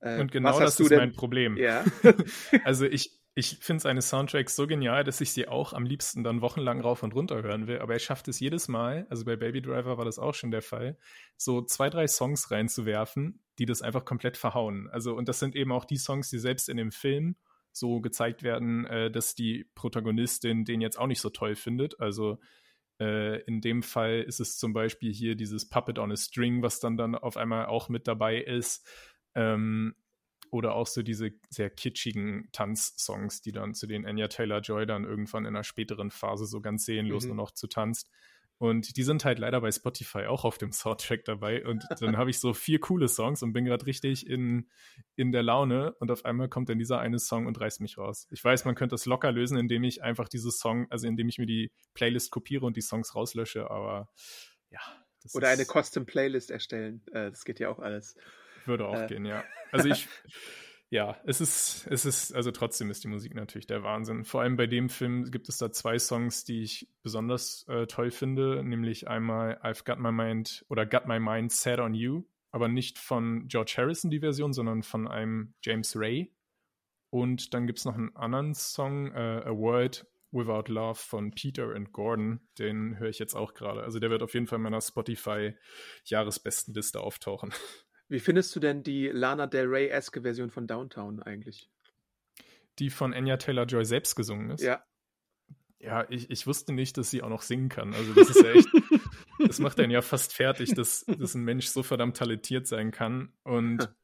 S3: Äh, und genau das ist denn? mein Problem. Ja. also ich, ich finde seine Soundtracks so genial, dass ich sie auch am liebsten dann wochenlang rauf und runter hören will. Aber er schafft es jedes Mal, also bei Baby Driver war das auch schon der Fall, so zwei, drei Songs reinzuwerfen, die das einfach komplett verhauen. Also, und das sind eben auch die Songs, die selbst in dem Film so gezeigt werden, äh, dass die Protagonistin den jetzt auch nicht so toll findet. Also äh, in dem Fall ist es zum Beispiel hier dieses Puppet on a String, was dann dann auf einmal auch mit dabei ist. Ähm, oder auch so diese sehr kitschigen Tanzsongs, die dann zu den Anya Taylor Joy dann irgendwann in einer späteren Phase so ganz seelenlos mhm. nur noch zu tanzt. Und die sind halt leider bei Spotify auch auf dem Soundtrack dabei. Und dann habe ich so vier coole Songs und bin gerade richtig in, in der Laune. Und auf einmal kommt dann dieser eine Song und reißt mich raus. Ich weiß, man könnte das locker lösen, indem ich einfach dieses Song, also indem ich mir die Playlist kopiere und die Songs rauslösche. Aber ja.
S2: Oder eine Custom Playlist erstellen. Äh, das geht ja auch alles.
S3: Würde auch äh. gehen, ja. Also ich, ja, es ist, es ist, also trotzdem ist die Musik natürlich der Wahnsinn. Vor allem bei dem Film gibt es da zwei Songs, die ich besonders äh, toll finde, nämlich einmal I've Got My Mind oder Got My Mind Set on You, aber nicht von George Harrison die Version, sondern von einem James Ray. Und dann gibt es noch einen anderen Song, äh, A World Without Love von Peter and Gordon. Den höre ich jetzt auch gerade. Also der wird auf jeden Fall in meiner Spotify-Jahresbestenliste auftauchen.
S2: Wie findest du denn die Lana Del Rey-eske Version von Downtown eigentlich?
S3: Die von Anya Taylor-Joy selbst gesungen ist?
S2: Ja.
S3: Ja, ich, ich wusste nicht, dass sie auch noch singen kann. Also das ist ja echt, das macht einen ja fast fertig, dass, dass ein Mensch so verdammt talentiert sein kann. Und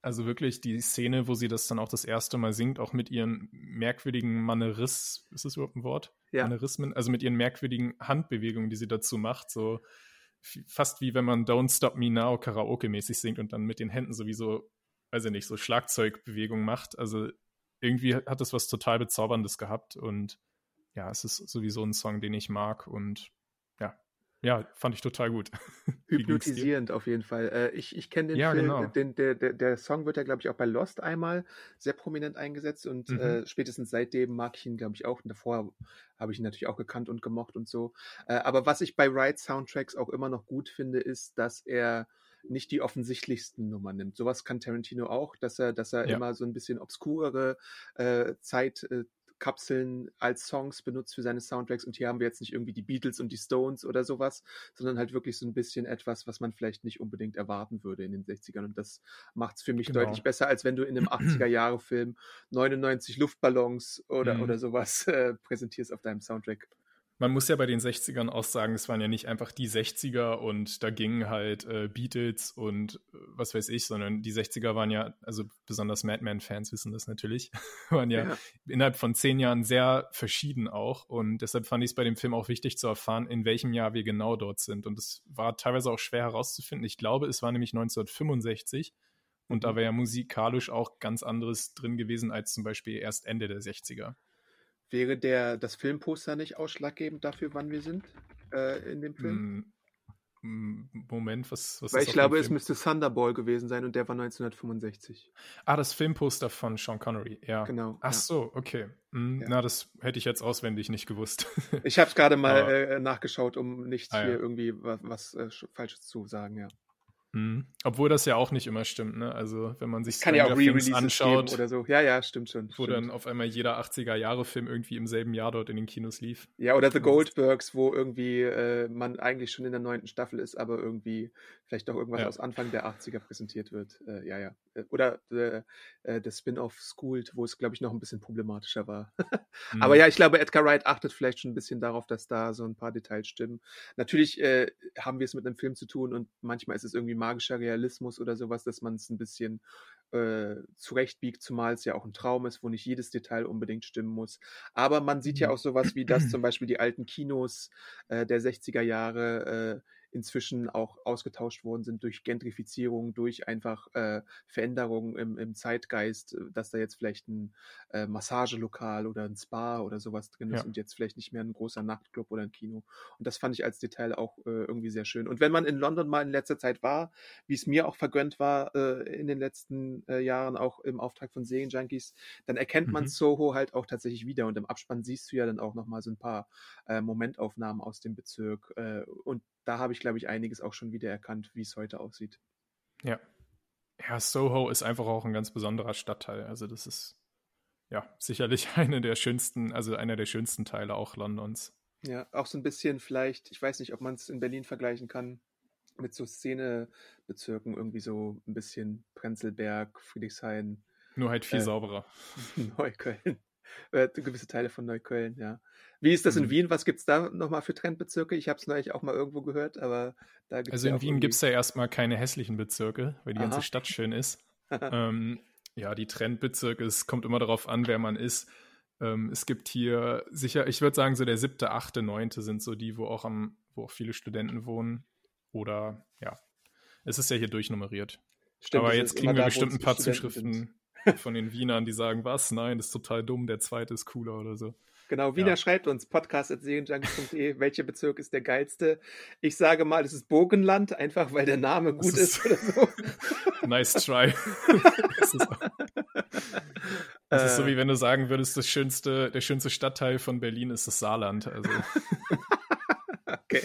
S3: also wirklich die Szene, wo sie das dann auch das erste Mal singt, auch mit ihren merkwürdigen Maneris, ist das überhaupt ein Wort?
S2: Ja.
S3: Manerismen, also mit ihren merkwürdigen Handbewegungen, die sie dazu macht, so fast wie wenn man Don't Stop Me Now Karaoke-mäßig singt und dann mit den Händen sowieso, weiß ich nicht, so Schlagzeugbewegungen macht. Also irgendwie hat das was total Bezauberndes gehabt und ja, es ist sowieso ein Song, den ich mag und ja, fand ich total gut.
S2: Hypnotisierend auf jeden Fall. Äh, ich ich kenne den ja, Film, genau. den, der, der, der Song wird ja, glaube ich, auch bei Lost einmal sehr prominent eingesetzt und mhm. äh, spätestens seitdem mag ich ihn, glaube ich, auch. Und davor habe ich ihn natürlich auch gekannt und gemocht und so. Äh, aber was ich bei Ride Soundtracks auch immer noch gut finde, ist, dass er nicht die offensichtlichsten Nummern nimmt. Sowas kann Tarantino auch, dass er, dass er ja. immer so ein bisschen obskurere äh, Zeit, äh, Kapseln als Songs benutzt für seine Soundtracks und hier haben wir jetzt nicht irgendwie die Beatles und die Stones oder sowas, sondern halt wirklich so ein bisschen etwas, was man vielleicht nicht unbedingt erwarten würde in den 60ern und das macht es für mich genau. deutlich besser, als wenn du in einem 80er-Jahre-Film 99 Luftballons oder, mhm. oder sowas äh, präsentierst auf deinem Soundtrack
S3: man muss ja bei den 60ern auch sagen, es waren ja nicht einfach die 60er und da gingen halt äh, Beatles und äh, was weiß ich, sondern die 60er waren ja, also besonders Madman-Fans wissen das natürlich, waren ja, ja, innerhalb von zehn Jahren sehr verschieden auch und deshalb fand ich es bei dem Film auch wichtig zu erfahren, in welchem Jahr wir genau dort sind und es war teilweise auch schwer herauszufinden. Ich glaube, es war nämlich 1965 und da mhm. wäre ja musikalisch auch ganz anderes drin gewesen als zum Beispiel erst Ende der 60er.
S2: Wäre der, das Filmposter nicht ausschlaggebend dafür, wann wir sind äh, in dem Film?
S3: Mm, Moment, was, was
S2: Weil ich glaube, es müsste Thunderball gewesen sein und der war 1965.
S3: Ah, das Filmposter von Sean Connery, ja.
S2: Genau.
S3: Ach ja. so, okay. Hm, ja. Na, das hätte ich jetzt auswendig nicht gewusst.
S2: ich habe es gerade mal äh, nachgeschaut, um nicht ah, hier ja. irgendwie was, was äh, Falsches zu sagen, ja.
S3: Mhm. Obwohl das ja auch nicht immer stimmt, ne? Also wenn man sich
S2: Kann ja auch Re-Releases
S3: anschaut
S2: oder so. Ja, ja, stimmt schon.
S3: Wo
S2: stimmt.
S3: dann auf einmal jeder 80er-Jahre-Film irgendwie im selben Jahr dort in den Kinos lief.
S2: Ja, oder The Goldbergs, wo irgendwie äh, man eigentlich schon in der neunten Staffel ist, aber irgendwie vielleicht doch irgendwas
S3: Ja.
S2: aus Anfang der 80er präsentiert wird. Äh, ja, ja. Äh, Oder äh, äh, das Spin-off Schooled, wo es, glaube ich, noch ein bisschen problematischer war.
S3: Mhm.
S2: Aber ja, ich glaube, Edgar Wright achtet vielleicht schon ein bisschen darauf, dass da so ein paar Details stimmen. Natürlich äh, haben wir es mit einem Film zu tun und manchmal ist es irgendwie magischer Realismus oder sowas, dass man es ein bisschen äh, zurechtbiegt, zumal es ja auch ein Traum ist, wo nicht jedes Detail unbedingt stimmen muss. Aber man sieht ja auch sowas wie, dass zum Beispiel die alten Kinos äh, der 60er Jahre äh, inzwischen auch ausgetauscht worden sind durch Gentrifizierung, durch einfach äh, Veränderungen im, im Zeitgeist, äh, dass da jetzt vielleicht ein äh, Massagelokal oder ein Spa oder sowas drin ist
S3: Ja.
S2: und jetzt vielleicht nicht mehr ein großer Nachtclub oder ein Kino. Und das fand ich als Detail auch äh, irgendwie sehr schön. Und wenn man in London mal in letzter Zeit war, wie es mir auch vergönnt war äh, in den letzten äh, Jahren, auch im Auftrag von Serienjunkies, dann erkennt man
S3: Mhm.
S2: Soho halt auch tatsächlich wieder. Und im Abspann siehst du ja dann auch nochmal so ein paar äh, Momentaufnahmen aus dem Bezirk. Äh, und da habe ich, glaube ich, einiges auch schon wieder erkannt, wie es heute aussieht.
S3: Ja. Ja, Soho ist einfach auch ein ganz besonderer Stadtteil. Also das ist ja sicherlich eine der schönsten, also einer der schönsten Teile auch Londons.
S2: Ja, auch so ein bisschen vielleicht, ich weiß nicht, ob man es in Berlin vergleichen kann, mit so Szenebezirken, irgendwie so ein bisschen Prenzlberg, Friedrichshain,
S3: Nur halt viel
S2: Äh,
S3: sauberer.
S2: Neukölln. Äh, gewisse Teile von Neukölln, ja. Wie ist das in
S3: Mhm.
S2: Wien? Was gibt es da nochmal für Trendbezirke? Ich habe es neulich auch mal irgendwo gehört, aber da gibt es
S3: Also
S2: ja
S3: in Wien
S2: irgendwie-
S3: gibt es ja erstmal keine hässlichen Bezirke, weil die
S2: Aha.
S3: ganze Stadt schön ist. ähm, ja, die Trendbezirke, es kommt immer darauf an, wer man ist. Ähm, es gibt hier sicher, ich würde sagen, so der siebte, achte, neunte sind so die, wo auch am, wo auch viele Studenten wohnen. Oder ja, es ist ja hier durchnummeriert.
S2: Stimmt,
S3: Aber jetzt kriegen wir
S2: da,
S3: bestimmt ein paar
S2: Studenten sind.
S3: Von den Wienern, die sagen, was? Nein, das ist total dumm, der zweite ist cooler oder so.
S2: Genau, Wiener
S3: Ja.
S2: schreibt uns podcast.serienjunkies.de, welcher Bezirk ist der geilste? Ich sage mal, es ist Burgenland, einfach weil der Name gut
S3: ist-
S2: ist oder so.
S3: Nice try. das ist, das ist so
S2: Äh,
S3: wie wenn du sagen würdest, das schönste, der schönste Stadtteil von Berlin ist das Saarland. Also
S2: Okay.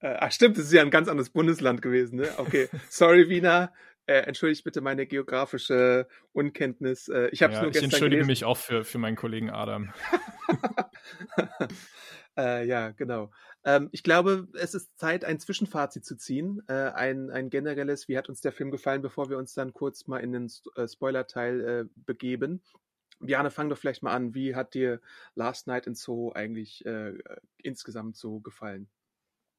S2: Äh, ach stimmt, das ist ja ein ganz anderes Bundesland gewesen, ne? Okay. Sorry, Wiener. Äh, entschuldigt bitte meine geografische Unkenntnis. Äh, ich habe es
S3: ja,
S2: nur
S3: ich
S2: gestern
S3: entschuldige
S2: gelesen.
S3: mich auch für, für meinen Kollegen Adam.
S2: äh, ja, genau. Ähm, ich glaube, es ist Zeit, ein Zwischenfazit zu ziehen. Äh, ein, ein generelles, wie hat uns der Film gefallen, bevor wir uns dann kurz mal in den äh, Spoiler-Teil äh, begeben. Bjarne, fang doch vielleicht mal an. Wie hat dir Last Night in Soho eigentlich insgesamt so gefallen?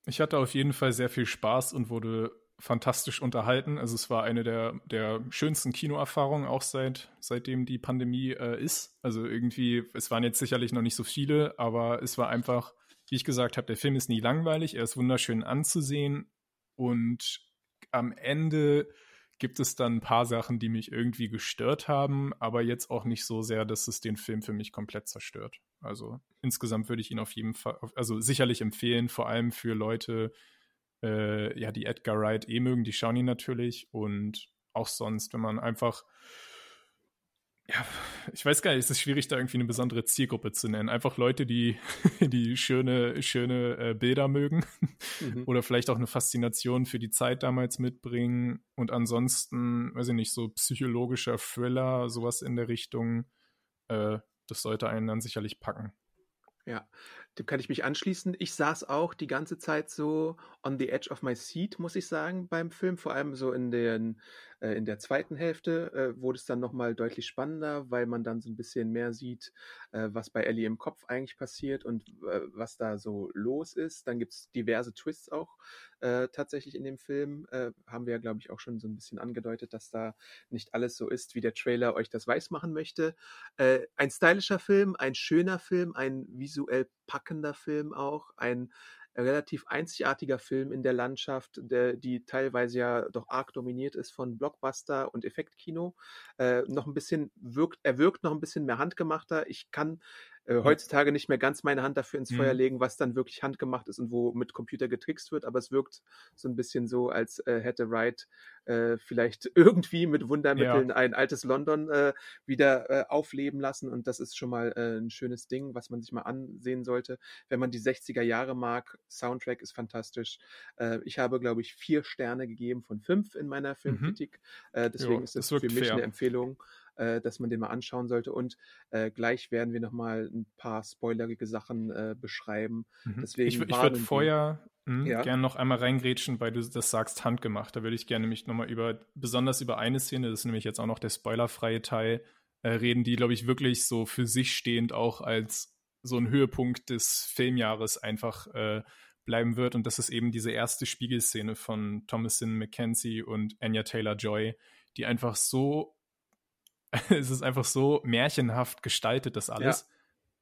S3: Ich hatte auf jeden Fall sehr viel Spaß und wurde fantastisch unterhalten. Also es war eine der, der schönsten Kinoerfahrungen auch seit seitdem die Pandemie äh, ist. Also irgendwie, es waren jetzt sicherlich noch nicht so viele, aber es war einfach, wie ich gesagt habe, der Film ist nie langweilig, er ist wunderschön anzusehen und am Ende gibt es dann ein paar Sachen, die mich irgendwie gestört haben, aber jetzt auch nicht so sehr, dass es den Film für mich komplett zerstört. Also insgesamt würde ich ihn auf jeden Fall, also sicherlich empfehlen, vor allem für Leute, äh, ja, die Edgar Wright eh mögen, die schauen ihn natürlich und auch sonst, wenn man einfach ja, ich weiß gar nicht, es ist schwierig, da irgendwie eine besondere Zielgruppe zu nennen. Einfach Leute, die, die schöne, schöne äh, Bilder mögen
S2: Mhm.
S3: oder vielleicht auch eine Faszination für die Zeit damals mitbringen. Und ansonsten, weiß ich nicht, so psychologischer Thriller, sowas in der Richtung, äh, das sollte einen dann sicherlich packen.
S2: Ja, dem kann ich mich anschließen. Ich saß auch die ganze Zeit so on the edge of my seat, muss ich sagen, beim Film. Vor allem so in, den, in der zweiten Hälfte äh, wurde es dann nochmal deutlich spannender, weil man dann so ein bisschen mehr sieht, äh, was bei Ellie im Kopf eigentlich passiert und äh, was da so los ist. Dann gibt es diverse Twists auch äh, tatsächlich in dem Film. Äh, haben wir ja, glaube ich, auch schon so ein bisschen angedeutet, dass da nicht alles so ist, wie der Trailer euch das weiß machen möchte. Äh, ein stylischer Film, ein schöner Film, ein visuell packender Film auch, ein relativ einzigartiger Film in der Landschaft, der, die teilweise ja doch arg dominiert ist von Blockbuster und Effektkino. Äh, noch ein bisschen wirkt, er wirkt noch ein bisschen mehr handgemachter. Ich kann äh, heutzutage nicht mehr ganz meine Hand dafür ins mhm. Feuer legen, was dann wirklich handgemacht ist und wo mit Computer getrickst wird, aber es wirkt so ein bisschen so, als äh, hätte Wright äh, vielleicht irgendwie mit Wundermitteln ja. ein altes London äh, wieder äh, aufleben lassen und das ist schon mal ein schönes Ding, was man sich mal ansehen sollte, wenn man die 60er Jahre mag. Soundtrack ist fantastisch. Ich habe, glaube ich, vier Sterne gegeben von fünf in meiner mhm. Filmkritik. Mhm. deswegen jo, ist das, das für mich fair. eine Empfehlung äh, dass man den mal anschauen sollte. Und äh, gleich werden wir nochmal ein paar spoilerige Sachen äh, beschreiben.
S3: Mhm. Deswegen ich, ich würde vorher hm, ja. gerne noch einmal reingrätschen, weil du das sagst, handgemacht. Da würde ich gerne nämlich nochmal über, besonders über eine Szene, das ist nämlich jetzt auch noch der spoilerfreie Teil, äh, reden, die, glaube ich, wirklich so für sich stehend auch als so ein Höhepunkt des Filmjahres einfach äh, bleiben wird. Und das ist eben diese erste Spiegelszene von Thomasin McKenzie und Anya Taylor Joy, die einfach so es ist einfach so märchenhaft gestaltet, das alles.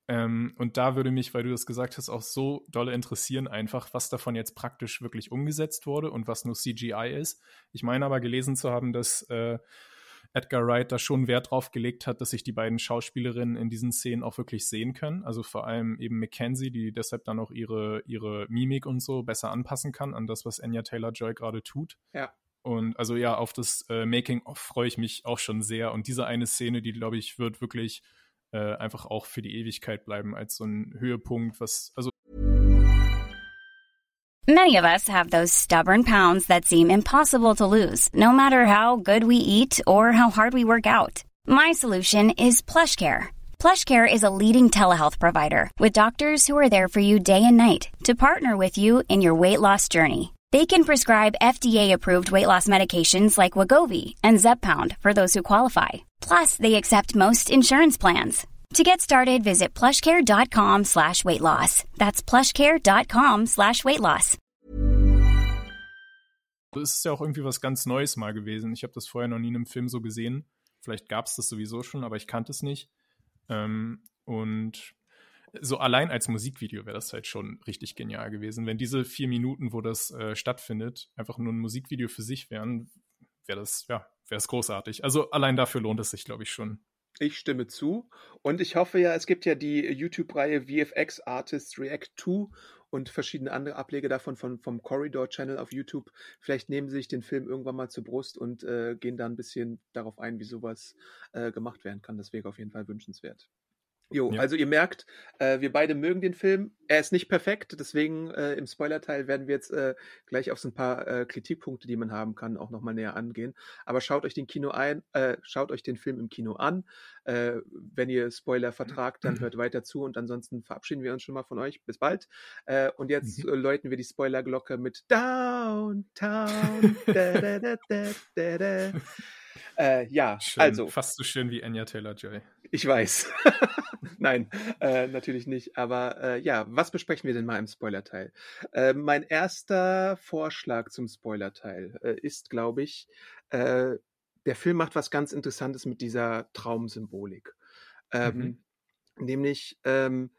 S3: Ja. Ähm, und da würde mich, weil du das gesagt hast, auch so dolle interessieren, einfach, was davon jetzt praktisch wirklich umgesetzt wurde und was nur CGI ist. Ich meine aber gelesen zu haben, dass äh, Edgar Wright da schon Wert drauf gelegt hat, dass sich die beiden Schauspielerinnen in diesen Szenen auch wirklich sehen können. Also vor allem eben Mackenzie, die deshalb dann auch ihre, ihre Mimik und so besser anpassen kann an das, was Anya Taylor Joy gerade tut.
S2: Ja.
S3: Und also ja, auf das äh, Making-of freue ich mich auch schon sehr. Und diese eine Szene, die glaube ich, wird wirklich äh, einfach auch für die Ewigkeit bleiben als so ein Höhepunkt, was, also.
S4: Many of us have those stubborn pounds that seem impossible to lose, no matter how good we eat or how hard we work out. My solution is PlushCare. PlushCare is a leading telehealth provider with doctors who are there for you day and night to partner with you in your weight loss journey. They can prescribe FDA-approved weight loss medications like Wagovi and Zeppound for those who qualify. Plus, they accept most insurance plans. To get started, visit plushcare.com slash weight loss. That's plushcare.com slash weight loss.
S3: Das ist ja auch irgendwie was ganz Neues mal gewesen. Ich habe das vorher noch nie in einem Film so gesehen. Vielleicht gab es das sowieso schon, aber ich kannte es nicht. Ähm, und so allein als Musikvideo wäre das halt schon richtig genial gewesen. Wenn diese vier Minuten, wo das äh, stattfindet, einfach nur ein Musikvideo für sich wären, wäre das, ja, wäre es großartig. Also allein dafür lohnt es sich, glaube ich, schon.
S2: Ich stimme zu. Und ich hoffe ja, es gibt ja die YouTube-Reihe VFX Artists React 2 und verschiedene andere Ableger davon von, vom Corridor Channel auf YouTube. Vielleicht nehmen sie sich den Film irgendwann mal zur Brust und äh, gehen da ein bisschen darauf ein, wie sowas äh, gemacht werden kann. Das wäre auf jeden Fall wünschenswert. Jo, ja. also ihr merkt, äh, wir beide mögen den Film. Er ist nicht perfekt, deswegen äh, im Spoiler-Teil werden wir jetzt äh, gleich auf so ein paar äh, Kritikpunkte, die man haben kann, auch nochmal näher angehen. Aber schaut euch den Kino ein, äh, schaut euch den Film im Kino an. Äh, wenn ihr Spoiler vertragt, dann hört weiter zu und ansonsten verabschieden wir uns schon mal von euch. Bis bald. Und jetzt mhm. läuten wir die Spoiler-Glocke mit Downtown. da, da, da, da, da, da. Ja,
S3: schön,
S2: also.
S3: Fast so schön wie Anya Taylor-Joy.
S2: Ich weiß. Nein, äh, natürlich nicht. Aber äh, ja, was besprechen wir denn mal im Spoiler-Teil? Äh, mein erster Vorschlag zum Spoiler-Teil äh, ist, glaube ich, äh, der Film macht was ganz Interessantes mit dieser Traumsymbolik. Ähm, mhm. Nämlich, ähm,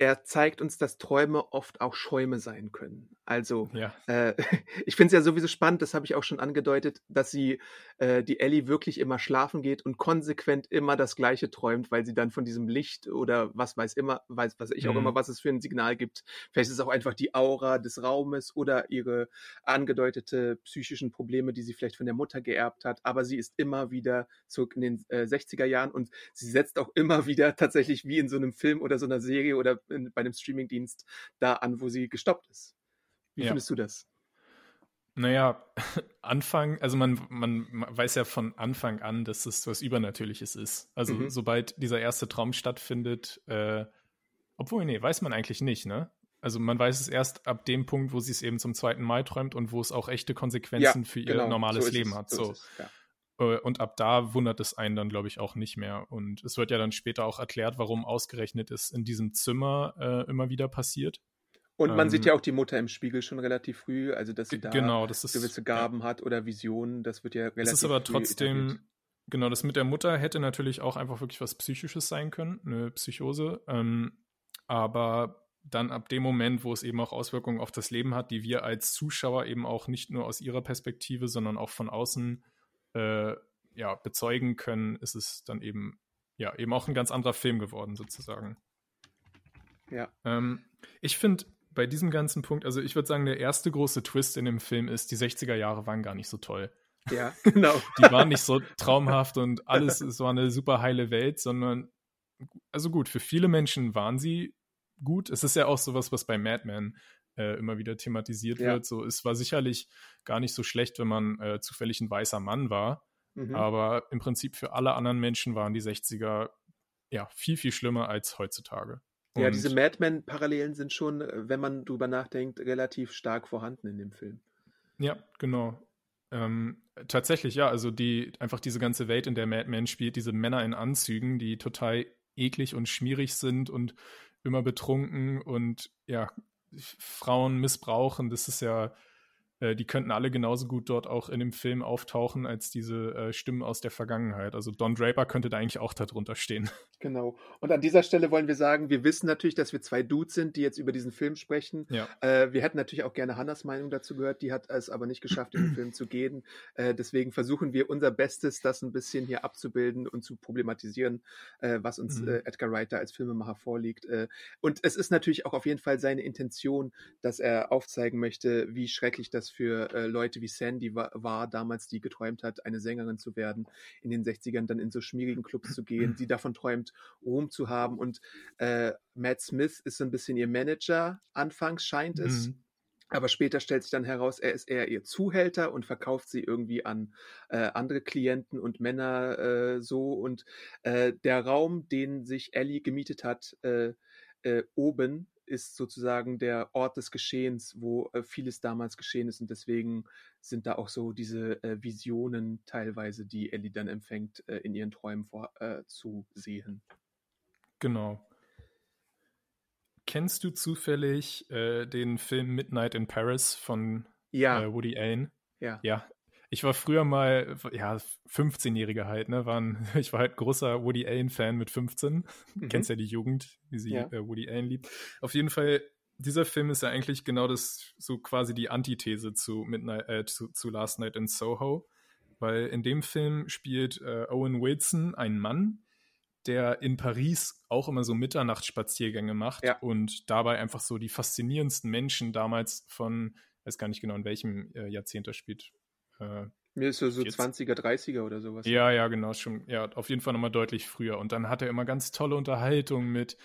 S2: er zeigt uns, dass Träume oft auch Schäume sein können. Also, ja. äh, ich finde es ja sowieso spannend, das habe ich auch schon angedeutet, dass sie, äh, die Ellie wirklich immer schlafen geht und konsequent immer das Gleiche träumt, weil sie dann von diesem Licht oder was weiß immer, weiß, was ich auch immer, mhm. was es für ein Signal gibt. Vielleicht ist es auch einfach die Aura des Raumes oder ihre angedeutete psychischen Probleme, die sie vielleicht von der Mutter geerbt hat. Aber sie ist immer wieder zurück in den äh, 60er Jahren und sie setzt auch immer wieder tatsächlich wie in so einem Film oder so einer Serie oder in, bei einem Streamingdienst da an, wo sie gestoppt ist. Wie ja. findest du das?
S3: Naja, Anfang, also man, man, weiß ja von Anfang an, dass es was Übernatürliches ist. Also mhm. sobald dieser erste Traum stattfindet, äh, obwohl, nee, weiß man eigentlich nicht, ne? Also man weiß es erst ab dem Punkt, wo sie es eben zum zweiten Mal träumt und wo es auch echte Konsequenzen ja, für ihr genau, normales so Leben es, hat. So. Es, ja. Äh, und ab da wundert es einen dann, glaube ich, auch nicht mehr. Und es wird ja dann später auch erklärt, warum ausgerechnet es in diesem Zimmer äh, immer wieder passiert.
S2: Und man ähm, sieht ja auch die Mutter im Spiegel schon relativ früh, also dass sie da genau, das ist, gewisse Gaben ja. hat oder Visionen, das wird ja relativ früh. Es ist aber
S3: trotzdem, etabliert. genau, das mit der Mutter hätte natürlich auch einfach wirklich was Psychisches sein können, eine Psychose. Ähm, aber dann ab dem Moment, wo es eben auch Auswirkungen auf das Leben hat, die wir als Zuschauer eben auch nicht nur aus ihrer Perspektive, sondern auch von außen äh, ja, bezeugen können, ist es dann eben ja eben auch ein ganz anderer Film geworden sozusagen.
S2: Ja.
S3: Ähm, ich finde bei diesem ganzen Punkt, also ich würde sagen, der erste große Twist in dem Film ist, die 60er Jahre waren gar nicht so toll.
S2: Ja, genau.
S3: Die waren nicht so traumhaft und alles, es war eine super heile Welt, sondern, also gut, für viele Menschen waren sie gut. Es ist ja auch sowas, was bei Mad Men äh, immer wieder thematisiert
S2: Ja.
S3: wird. So, es war sicherlich gar nicht so schlecht, wenn man äh, zufällig ein weißer Mann war.
S2: Mhm.
S3: Aber im Prinzip für alle anderen Menschen waren die 60er ja viel, viel schlimmer als heutzutage.
S2: Ja,
S3: Und-
S2: diese Mad Men-Parallelen sind schon, äh, wenn man drüber nachdenkt, relativ stark vorhanden in dem Film.
S3: Ja, genau. Ähm, tatsächlich, ja, also die, einfach diese ganze Welt, in der Mad Men spielt, diese Männer in Anzügen, die total eklig und schmierig sind und immer betrunken und ja, Frauen missbrauchen, das ist ja, äh, die könnten alle genauso gut dort auch in dem Film auftauchen als diese äh, Stimmen aus der Vergangenheit. Also Don Draper könnte da eigentlich auch darunter stehen.
S2: Genau. Und an dieser Stelle wollen wir sagen, wir wissen natürlich, dass wir zwei Dudes sind, die jetzt über diesen Film sprechen.
S3: Ja.
S2: Äh, wir hätten natürlich auch gerne Hannas Meinung dazu gehört, die hat es aber nicht geschafft, in den Film zu gehen. Äh, deswegen versuchen wir unser Bestes, das ein bisschen hier abzubilden und zu problematisieren, äh, was uns
S3: Mhm.
S2: äh, Edgar Wright da als Filmemacher vorliegt. Und es ist natürlich auch auf jeden Fall seine Intention, dass er aufzeigen möchte, wie schrecklich das für äh, Leute wie Sandy war, war, damals, die geträumt hat, eine Sängerin zu werden, in den 60ern dann in so schmierigen Clubs zu gehen, die davon träumt, Ruhm zu haben. Und äh, Matt Smith ist so ein bisschen ihr Manager, anfangs scheint es.
S3: Mhm.
S2: Aber später stellt sich dann heraus, er ist eher ihr Zuhälter und verkauft sie irgendwie an äh, andere Klienten und Männer äh, so. Und äh, der Raum, den sich Ellie gemietet hat, äh, äh, oben, ist sozusagen der Ort des Geschehens, wo äh, vieles damals geschehen ist. Und deswegen sind da auch so diese äh, Visionen teilweise, die Ellie dann empfängt, äh, in ihren Träumen vor, äh, zu sehen.
S3: Genau. Kennst du zufällig äh, den Film Midnight in Paris von
S2: Ja,
S3: äh, Woody Allen?
S2: ja.
S3: Ja, ich war früher mal, ja, 15-Jähriger halt, ne? Waren, ich war halt großer Woody Allen-Fan mit 15.
S2: Mhm.
S3: Kennst ja die Jugend, wie sie
S2: Ja.
S3: äh, Woody Allen liebt. Auf jeden Fall, dieser Film ist ja eigentlich genau das, so quasi die Antithese zu, Midnight, äh, zu, zu Last Night in Soho. Weil in dem Film spielt äh, Owen Wilson einen Mann, der in Paris auch immer so Mitternachtsspaziergänge macht
S2: Ja.
S3: und dabei einfach so die faszinierendsten Menschen damals von, weiß gar nicht genau, in welchem äh, Jahrzehnt er spielt. Äh,
S2: Mir ist so, so
S3: Jetzt-
S2: 20er, 30er oder sowas.
S3: ja, ja, genau, schon. Ja, auf jeden Fall nochmal deutlich früher. Und dann hat er immer ganz tolle Unterhaltung mit,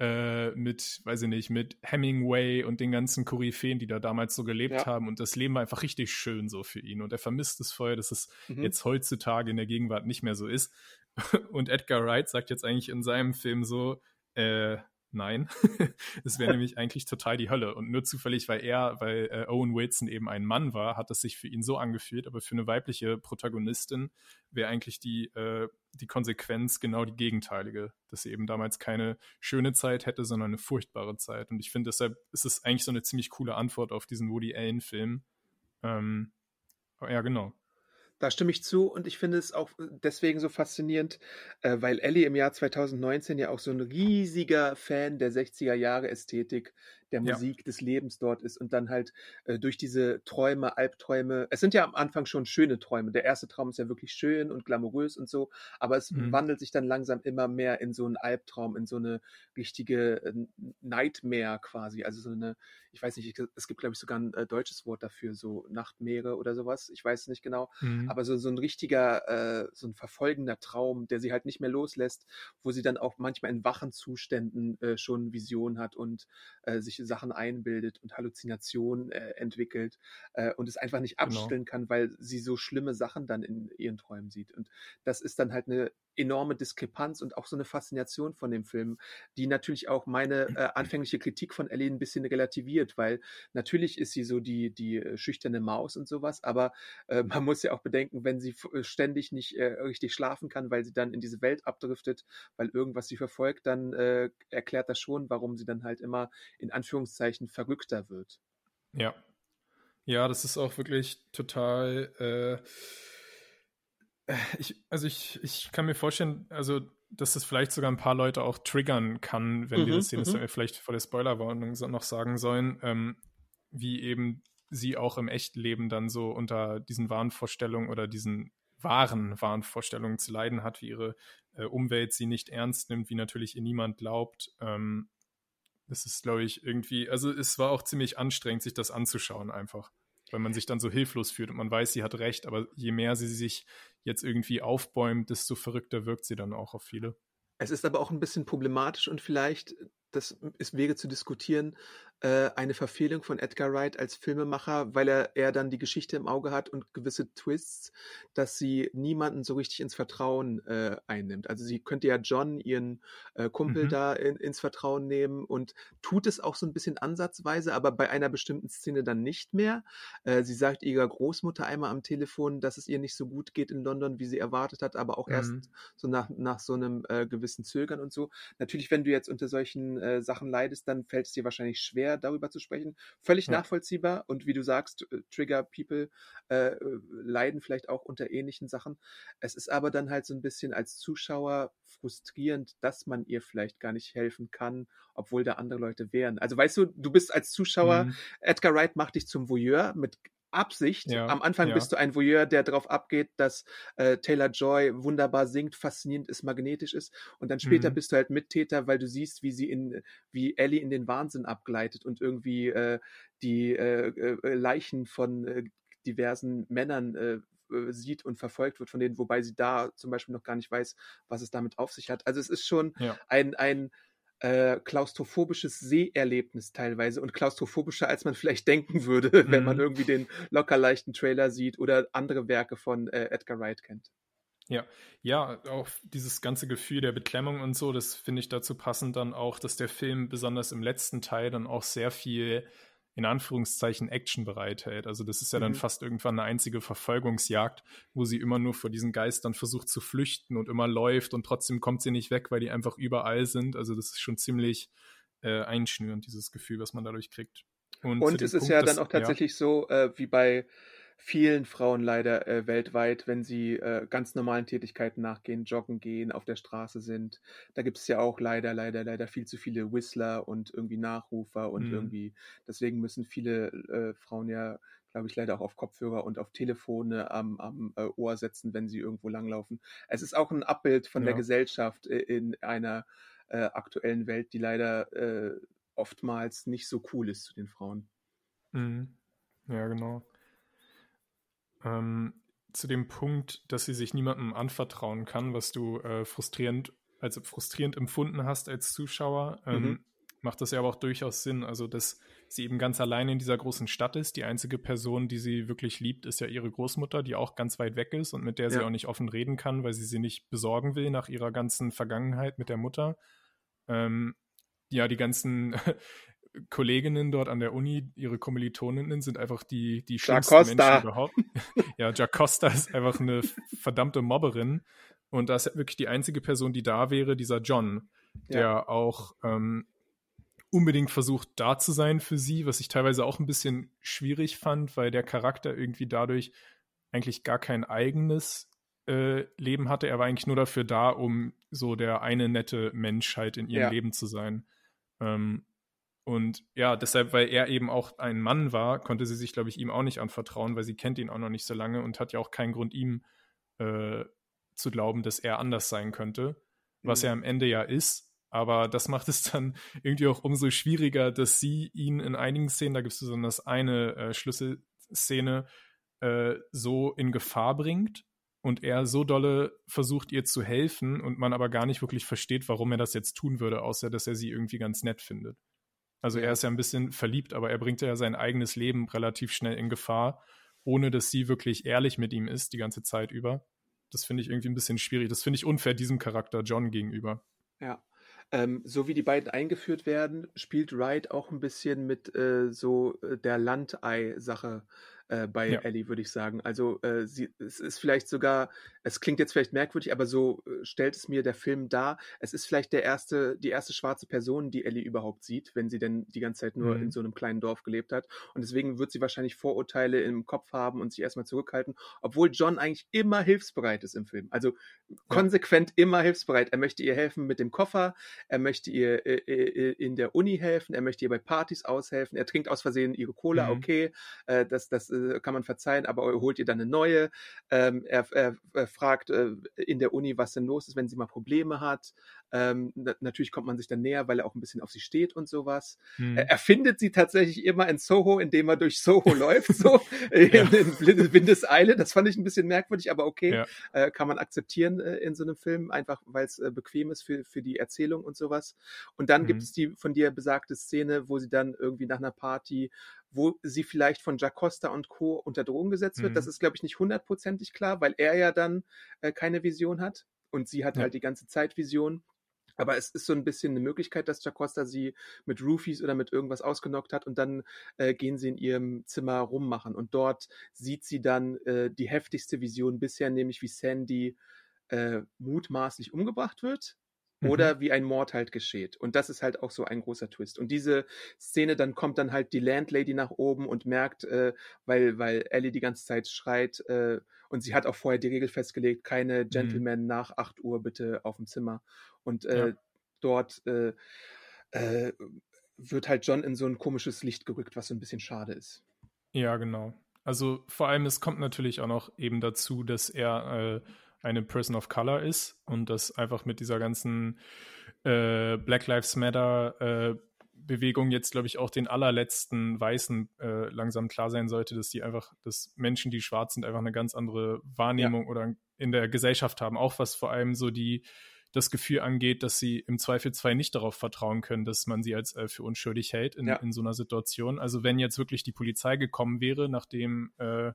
S3: äh, mit, weiß ich nicht, mit Hemingway und den ganzen Koryphäen, die da damals so gelebt
S2: Ja.
S3: haben. Und das Leben war einfach richtig schön so für ihn. Und er vermisst es voll, dass es
S2: Mhm.
S3: jetzt heutzutage in der Gegenwart nicht mehr so ist. Und Edgar Wright sagt jetzt eigentlich in seinem Film so, äh, nein. Es wäre nämlich eigentlich total die Hölle. Und nur zufällig, weil er, weil äh, Owen Wilson eben ein Mann war, hat es sich für ihn so angefühlt. Aber für eine weibliche Protagonistin wäre eigentlich die, äh, die Konsequenz genau die gegenteilige, dass sie eben damals keine schöne Zeit hätte, sondern eine furchtbare Zeit. Und ich finde, deshalb ist es eigentlich so eine ziemlich coole Antwort auf diesen Woody Allen-Film. Ähm, ja, genau.
S2: Da stimme ich zu und ich finde es auch deswegen so faszinierend, äh, weil Ellie im Jahr 2019 ja auch so ein riesiger Fan der 60er Jahre Ästhetik, der
S3: Ja.
S2: Musik, des Lebens dort ist und dann halt äh, durch diese Träume, Albträume, es sind ja am Anfang schon schöne Träume. Der erste Traum ist ja wirklich schön und glamourös und so, aber es
S3: Mhm.
S2: wandelt sich dann langsam immer mehr in so einen Albtraum, in so eine richtige äh, Nightmare quasi, also so eine, ich weiß nicht, es gibt glaube ich sogar ein äh, deutsches Wort dafür, so Nachtmeere oder sowas, ich weiß es nicht genau,
S3: Mhm.
S2: aber so, so ein richtiger, äh, so ein verfolgender Traum, der sie halt nicht mehr loslässt, wo sie dann auch manchmal in wachen Zuständen äh, schon Visionen hat und äh, Sachen einbildet und Halluzinationen äh, entwickelt äh, und es einfach nicht
S3: Genau.
S2: abstellen kann, weil sie so schlimme Sachen dann in ihren Träumen sieht. Und das ist dann halt eine enorme Diskrepanz und auch so eine Faszination von dem Film, die natürlich auch meine äh, anfängliche Kritik von Ellie ein bisschen relativiert, weil natürlich ist sie so die, die äh, schüchterne Maus und sowas, aber äh, man muss ja auch bedenken, wenn sie äh, ständig nicht äh, richtig schlafen kann, weil sie dann in diese Welt abdriftet, weil irgendwas sie verfolgt, dann erklärt das schon, warum sie dann halt immer in Anführungszeichen verrückter wird.
S3: Ja. Ja, das ist auch wirklich total. Ich, also ich, ich kann mir vorstellen, also dass das vielleicht sogar ein paar Leute auch triggern kann, wenn wir
S2: Mhm,
S3: das sehen,
S2: mhm.
S3: hätten wir vielleicht vor der Spoilerwarnung noch sagen sollen, ähm, wie eben sie auch im echten Leben dann so unter diesen Wahnvorstellungen oder diesen wahren Wahnvorstellungen zu leiden hat, wie ihre äh, Umwelt sie nicht ernst nimmt, wie natürlich ihr niemand glaubt. Ähm, Das ist, glaube ich, irgendwie, also es war auch ziemlich anstrengend, sich das anzuschauen einfach, weil man sich dann so hilflos fühlt und man weiß, sie hat recht, aber je mehr sie sich jetzt irgendwie aufbäumt, desto verrückter wirkt sie dann auch auf viele.
S2: Es ist aber auch ein bisschen problematisch und vielleicht das ist Wege zu diskutieren, äh, eine Verfehlung von Edgar Wright als Filmemacher, weil er, er dann die Geschichte im Auge hat und gewisse Twists, dass sie niemanden so richtig ins Vertrauen äh, einnimmt. Also sie könnte ja John, ihren äh, Kumpel, mhm. da in, ins Vertrauen nehmen und tut es auch so ein bisschen ansatzweise, aber bei einer bestimmten Szene dann nicht mehr. Äh, sie sagt ihrer Großmutter einmal am Telefon, dass es ihr nicht so gut geht in London, wie sie erwartet hat, aber auch mhm. erst so nach, nach so einem äh, gewissen Zögern und so. Natürlich, wenn du jetzt unter solchen äh, Sachen leidest, dann fällt es dir wahrscheinlich schwer, darüber zu sprechen. Völlig ja. nachvollziehbar und wie du sagst, äh, Trigger People äh, äh, leiden vielleicht auch unter ähnlichen Sachen. Es ist aber dann halt so ein bisschen als Zuschauer frustrierend, dass man ihr vielleicht gar nicht helfen kann, obwohl da andere Leute wären. Also weißt du, du bist als Zuschauer, mhm. Edgar Wright macht dich zum Voyeur mit Absicht. Ja, Am Anfang ja. bist du ein Voyeur, der darauf abgeht, dass äh, Taylor Joy wunderbar singt, faszinierend ist, magnetisch ist. Und dann später mhm. bist du halt Mittäter, weil du siehst, wie sie in, wie Ellie in den Wahnsinn abgleitet und irgendwie äh, die äh, äh Leichen von äh, diversen Männern äh, sieht und verfolgt wird von denen, wobei sie da zum Beispiel noch gar nicht weiß, was es damit auf sich hat. Also es ist schon ja. ein, ein äh, klaustrophobisches Seherlebnis teilweise und klaustrophobischer, als man vielleicht denken würde, mhm. wenn man mhm. irgendwie den locker leichten Trailer sieht oder andere Werke von äh, Edgar Wright kennt.
S3: Ja, ja, auch dieses ganze Gefühl der Beklemmung und so, das finde ich dazu passend dann auch, dass der Film besonders im letzten Teil dann auch sehr viel in Anführungszeichen Action bereithält. Also das ist ja dann mhm. fast irgendwann eine einzige Verfolgungsjagd, wo sie immer nur vor diesen Geistern versucht zu flüchten und immer läuft und trotzdem kommt sie nicht weg, weil die einfach überall sind. Also das ist schon ziemlich äh, einschnürend, dieses Gefühl, was man dadurch kriegt.
S2: Und, und es ist Punkt, ja dann auch tatsächlich ja. so, äh, wie bei vielen Frauen leider äh, weltweit, wenn sie äh, ganz normalen Tätigkeiten nachgehen, joggen gehen, auf der Straße sind. Da gibt es ja auch leider, leider, leider viel zu viele Whistler und irgendwie Nachrufer und mhm. irgendwie, deswegen müssen viele äh, Frauen ja, glaube ich, leider auch auf Kopfhörer und auf Telefone am, am äh, Ohr setzen, wenn sie irgendwo langlaufen. Es ist auch ein Abbild von ja. der Gesellschaft äh, in einer äh, aktuellen Welt, die leider oftmals nicht so cool ist zu den Frauen.
S3: Mhm. Ja, genau ähm, zu dem Punkt, dass sie sich niemandem anvertrauen kann, was du äh, frustrierend, also frustrierend empfunden hast als Zuschauer, ähm, mhm. macht das ja aber auch durchaus Sinn. Also, dass sie eben ganz allein in dieser großen Stadt ist. Die einzige Person, die sie wirklich liebt, ist ja ihre Großmutter, die auch ganz weit weg ist und mit der ja. sie auch nicht offen reden kann, weil sie sie nicht besorgen will nach ihrer ganzen Vergangenheit mit der Mutter. Ähm, ja, die ganzen Kolleginnen dort an der Uni, ihre Kommilitoninnen sind einfach die, die schlimmsten Jacosta. Menschen überhaupt. ja, Jacosta ist einfach eine verdammte Mobberin. Und da ist wirklich die einzige Person, die da wäre, dieser John, der ja. auch ähm, unbedingt versucht, da zu sein für sie, was ich teilweise auch ein bisschen schwierig fand, weil der Charakter irgendwie dadurch eigentlich gar kein eigenes äh, Leben hatte. Er war eigentlich nur dafür da, um so der eine nette Mensch halt in ihrem ja. Leben zu sein. Ähm, und ja, deshalb, weil er eben auch ein Mann war, konnte sie sich, glaube ich, ihm auch nicht anvertrauen, weil sie kennt ihn auch noch nicht so lange und hat ja auch keinen Grund, ihm äh, zu glauben, dass er anders sein könnte, was mhm. er am Ende ja ist. Aber das macht es dann irgendwie auch umso schwieriger, dass sie ihn in einigen Szenen, da gibt es besonders eine äh, Schlüsselszene, äh, so in Gefahr bringt und er so dolle versucht, ihr zu helfen und man aber gar nicht wirklich versteht, warum er das jetzt tun würde, außer dass er sie irgendwie ganz nett findet. Also er ist ja ein bisschen verliebt, aber er bringt ja sein eigenes Leben relativ schnell in Gefahr, ohne dass sie wirklich ehrlich mit ihm ist die ganze Zeit über. Das finde ich irgendwie ein bisschen schwierig. Das finde ich unfair diesem Charakter John gegenüber.
S2: Ja. Ähm, so wie die beiden eingeführt werden, spielt Wright auch ein bisschen mit äh, so äh, der Landei-Sache äh, bei ja. Ellie, würde ich sagen. Also äh, sie, es ist vielleicht sogar, es klingt jetzt vielleicht merkwürdig, aber so äh, stellt es mir der Film dar. Es ist vielleicht der erste, die erste schwarze Person, die Ellie überhaupt sieht, wenn sie denn die ganze Zeit nur mhm. in so einem kleinen Dorf gelebt hat. Und deswegen wird sie wahrscheinlich Vorurteile im Kopf haben und sich erstmal zurückhalten, obwohl John eigentlich immer hilfsbereit ist im Film. Also ja. konsequent immer hilfsbereit. Er möchte ihr helfen mit dem Koffer, er möchte ihr äh, äh, in der Uni helfen, er möchte ihr bei Partys aushelfen, er trinkt aus Versehen ihre Cola, mhm. okay, äh, das, das äh, kann man verzeihen, aber holt ihr dann eine neue. Ähm, er, er, er, fragt äh, in der Uni, was denn los ist, wenn sie mal Probleme hat. Ähm, na, natürlich kommt man sich dann näher, weil er auch ein bisschen auf sie steht und sowas. Mhm. Er, er, findet sie tatsächlich immer in Soho, indem er durch Soho läuft, so in, ja. in Windeseile. Das fand ich ein bisschen merkwürdig, aber okay, ja. äh, kann man akzeptieren äh, in so einem Film, einfach weil es bequem ist für, für die Erzählung und sowas. Und dann mhm. gibt es die von dir besagte Szene, wo sie dann irgendwie nach einer Party wo sie vielleicht von Jacosta und Co. unter Drogen gesetzt wird. Mhm. Das ist, glaube ich, nicht hundertprozentig klar, weil er ja dann äh, keine Vision hat und sie hat ja. halt die ganze Zeit Vision. Aber es ist so ein bisschen eine Möglichkeit, dass Jacosta sie mit Roofies oder mit irgendwas ausgenockt hat und dann äh, gehen sie in ihrem Zimmer rummachen. Und dort sieht sie dann äh, die heftigste Vision bisher, nämlich wie Sandy äh, mutmaßlich umgebracht wird oder mhm. wie ein Mord halt geschieht. Und das ist halt auch so ein großer Twist. Und diese Szene, dann kommt dann halt die Landlady nach oben und merkt, äh, weil, weil Ellie die ganze Zeit schreit, äh, und sie hat auch vorher die Regel festgelegt, keine mhm. Gentlemen mhm. nach 8 Uhr bitte auf dem Zimmer. Und äh, ja. dort äh, äh, wird halt John in so ein komisches Licht gerückt, was so ein bisschen schade ist.
S3: Ja, genau. Also vor allem, es kommt natürlich auch noch eben dazu, dass er äh, eine Person of Color ist und das einfach mit dieser ganzen äh, Black Lives Matter äh, Bewegung jetzt, glaube ich, auch den allerletzten Weißen äh, langsam klar sein sollte, dass die einfach, dass Menschen, die schwarz sind, einfach eine ganz andere Wahrnehmung ja. oder in der Gesellschaft haben. Auch was vor allem so die das Gefühl angeht, dass sie im Zweifelsfall nicht darauf vertrauen können, dass man sie als äh, für unschuldig hält in, ja. in so einer Situation. Also wenn jetzt wirklich die Polizei gekommen wäre, nachdem äh,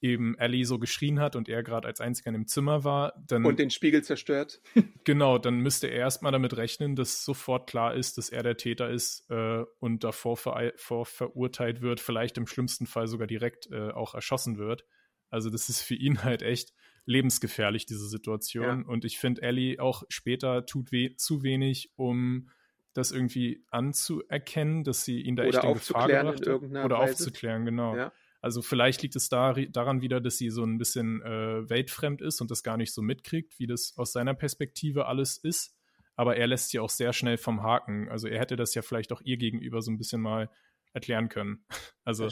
S3: eben Ellie so geschrien hat und er gerade als einziger in dem Zimmer war, dann.
S2: Und den Spiegel zerstört.
S3: genau, dann müsste er erstmal damit rechnen, dass sofort klar ist, dass er der Täter ist äh, und davor ver vor verurteilt wird, vielleicht im schlimmsten Fall sogar direkt äh, auch erschossen wird. Also, das ist für ihn halt echt lebensgefährlich, diese Situation. Ja. Und ich finde, Ellie auch später tut we zu wenig, um das irgendwie anzuerkennen, dass sie ihn da oder echt in Gefahr gebracht hat. Oder Weise. aufzuklären, genau. Ja. Also vielleicht liegt es da, daran wieder, dass sie so ein bisschen äh, weltfremd ist und das gar nicht so mitkriegt, wie das aus seiner Perspektive alles ist. Aber er lässt sie auch sehr schnell vom Haken. Also er hätte das ja vielleicht auch ihr gegenüber so ein bisschen mal erklären können. Also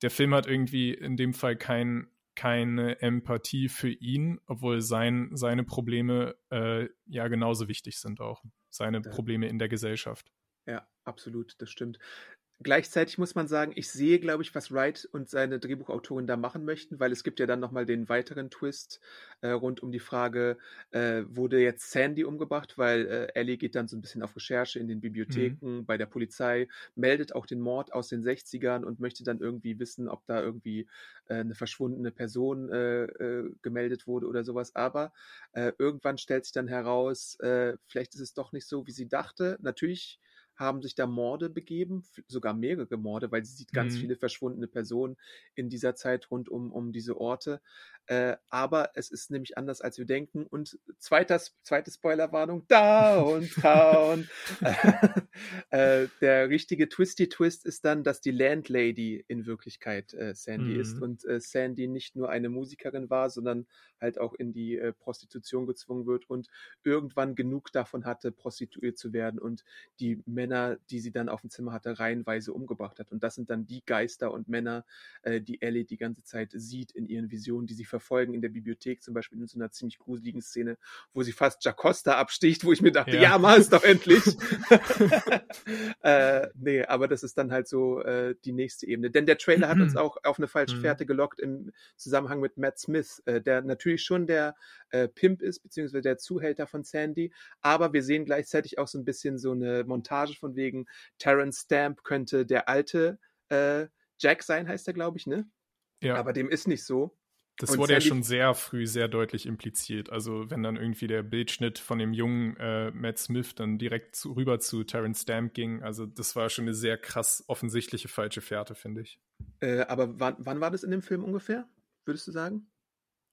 S3: der Film hat irgendwie in dem Fall kein, keine Empathie für ihn, obwohl sein, seine Probleme äh, ja genauso wichtig sind auch. Seine Probleme in der Gesellschaft.
S2: Ja, absolut, das stimmt. Gleichzeitig muss man sagen, ich sehe, glaube ich, was Wright und seine Drehbuchautorin da machen möchten, weil es gibt ja dann nochmal den weiteren Twist äh, rund um die Frage, äh, wurde jetzt Sandy umgebracht, weil äh, Ellie geht dann so ein bisschen auf Recherche in den Bibliotheken, mhm. bei der Polizei, meldet auch den Mord aus den 60ern und möchte dann irgendwie wissen, ob da irgendwie äh, eine verschwundene Person äh, äh, gemeldet wurde oder sowas. Aber irgendwann stellt sich dann heraus, vielleicht ist es doch nicht so, wie sie dachte. Natürlich haben sich da Morde begeben, sogar mehrere Morde, weil sie sieht ganz mhm. viele verschwundene Personen in dieser Zeit rund um, um diese Orte. Äh, aber es ist nämlich anders, als wir denken. Und zweiter, zweite Spoilerwarnung, Downtown. äh, der richtige Twisty-Twist ist dann, dass die Landlady in Wirklichkeit äh, Sandy mhm. ist und äh, Sandy nicht nur eine Musikerin war, sondern halt auch in die äh, Prostitution gezwungen wird und irgendwann genug davon hatte, prostituiert zu werden und die Männer, die sie dann auf dem Zimmer hatte, reihenweise umgebracht hat. Und das sind dann die Geister und Männer, äh, die Ellie die ganze Zeit sieht in ihren Visionen, die sie verfolgen in der Bibliothek, zum Beispiel in so einer ziemlich gruseligen Szene, wo sie fast Jacosta absticht, wo ich mir dachte, ja, ja mach es doch endlich. äh, nee, aber das ist dann halt so äh, die nächste Ebene. Denn der Trailer hat uns auch auf eine falsche mhm. Fährte gelockt im Zusammenhang mit Matt Smith, äh, der natürlich schon der äh, Pimp ist, beziehungsweise der Zuhälter von Sandy, aber wir sehen gleichzeitig auch so ein bisschen so eine Montage von wegen Terrence Stamp könnte der alte äh, Jack sein, heißt er, glaube ich, ne? Ja. Aber dem ist nicht so.
S3: Das und wurde ja schon sehr früh sehr deutlich impliziert. Also wenn dann irgendwie der Bildschnitt von dem jungen äh, Matt Smith dann direkt zu, rüber zu Terrence Stamp ging, also das war schon eine sehr krass offensichtliche falsche Fährte, finde ich.
S2: Äh, aber wann, wann war das in dem Film ungefähr, würdest du sagen?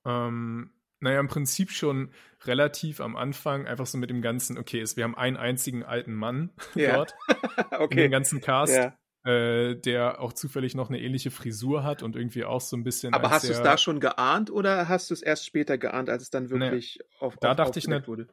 S3: Ähm, naja, im Prinzip schon relativ am Anfang, einfach so mit dem ganzen, okay, wir haben einen einzigen alten Mann ja. dort okay. in dem ganzen Cast. Ja äh, der auch zufällig noch eine ähnliche Frisur hat und irgendwie auch so ein bisschen.
S2: Aber hast du es da schon geahnt oder hast du es erst später geahnt, als es dann wirklich
S3: ne, auf, da auf, dachte ich nicht, wurde?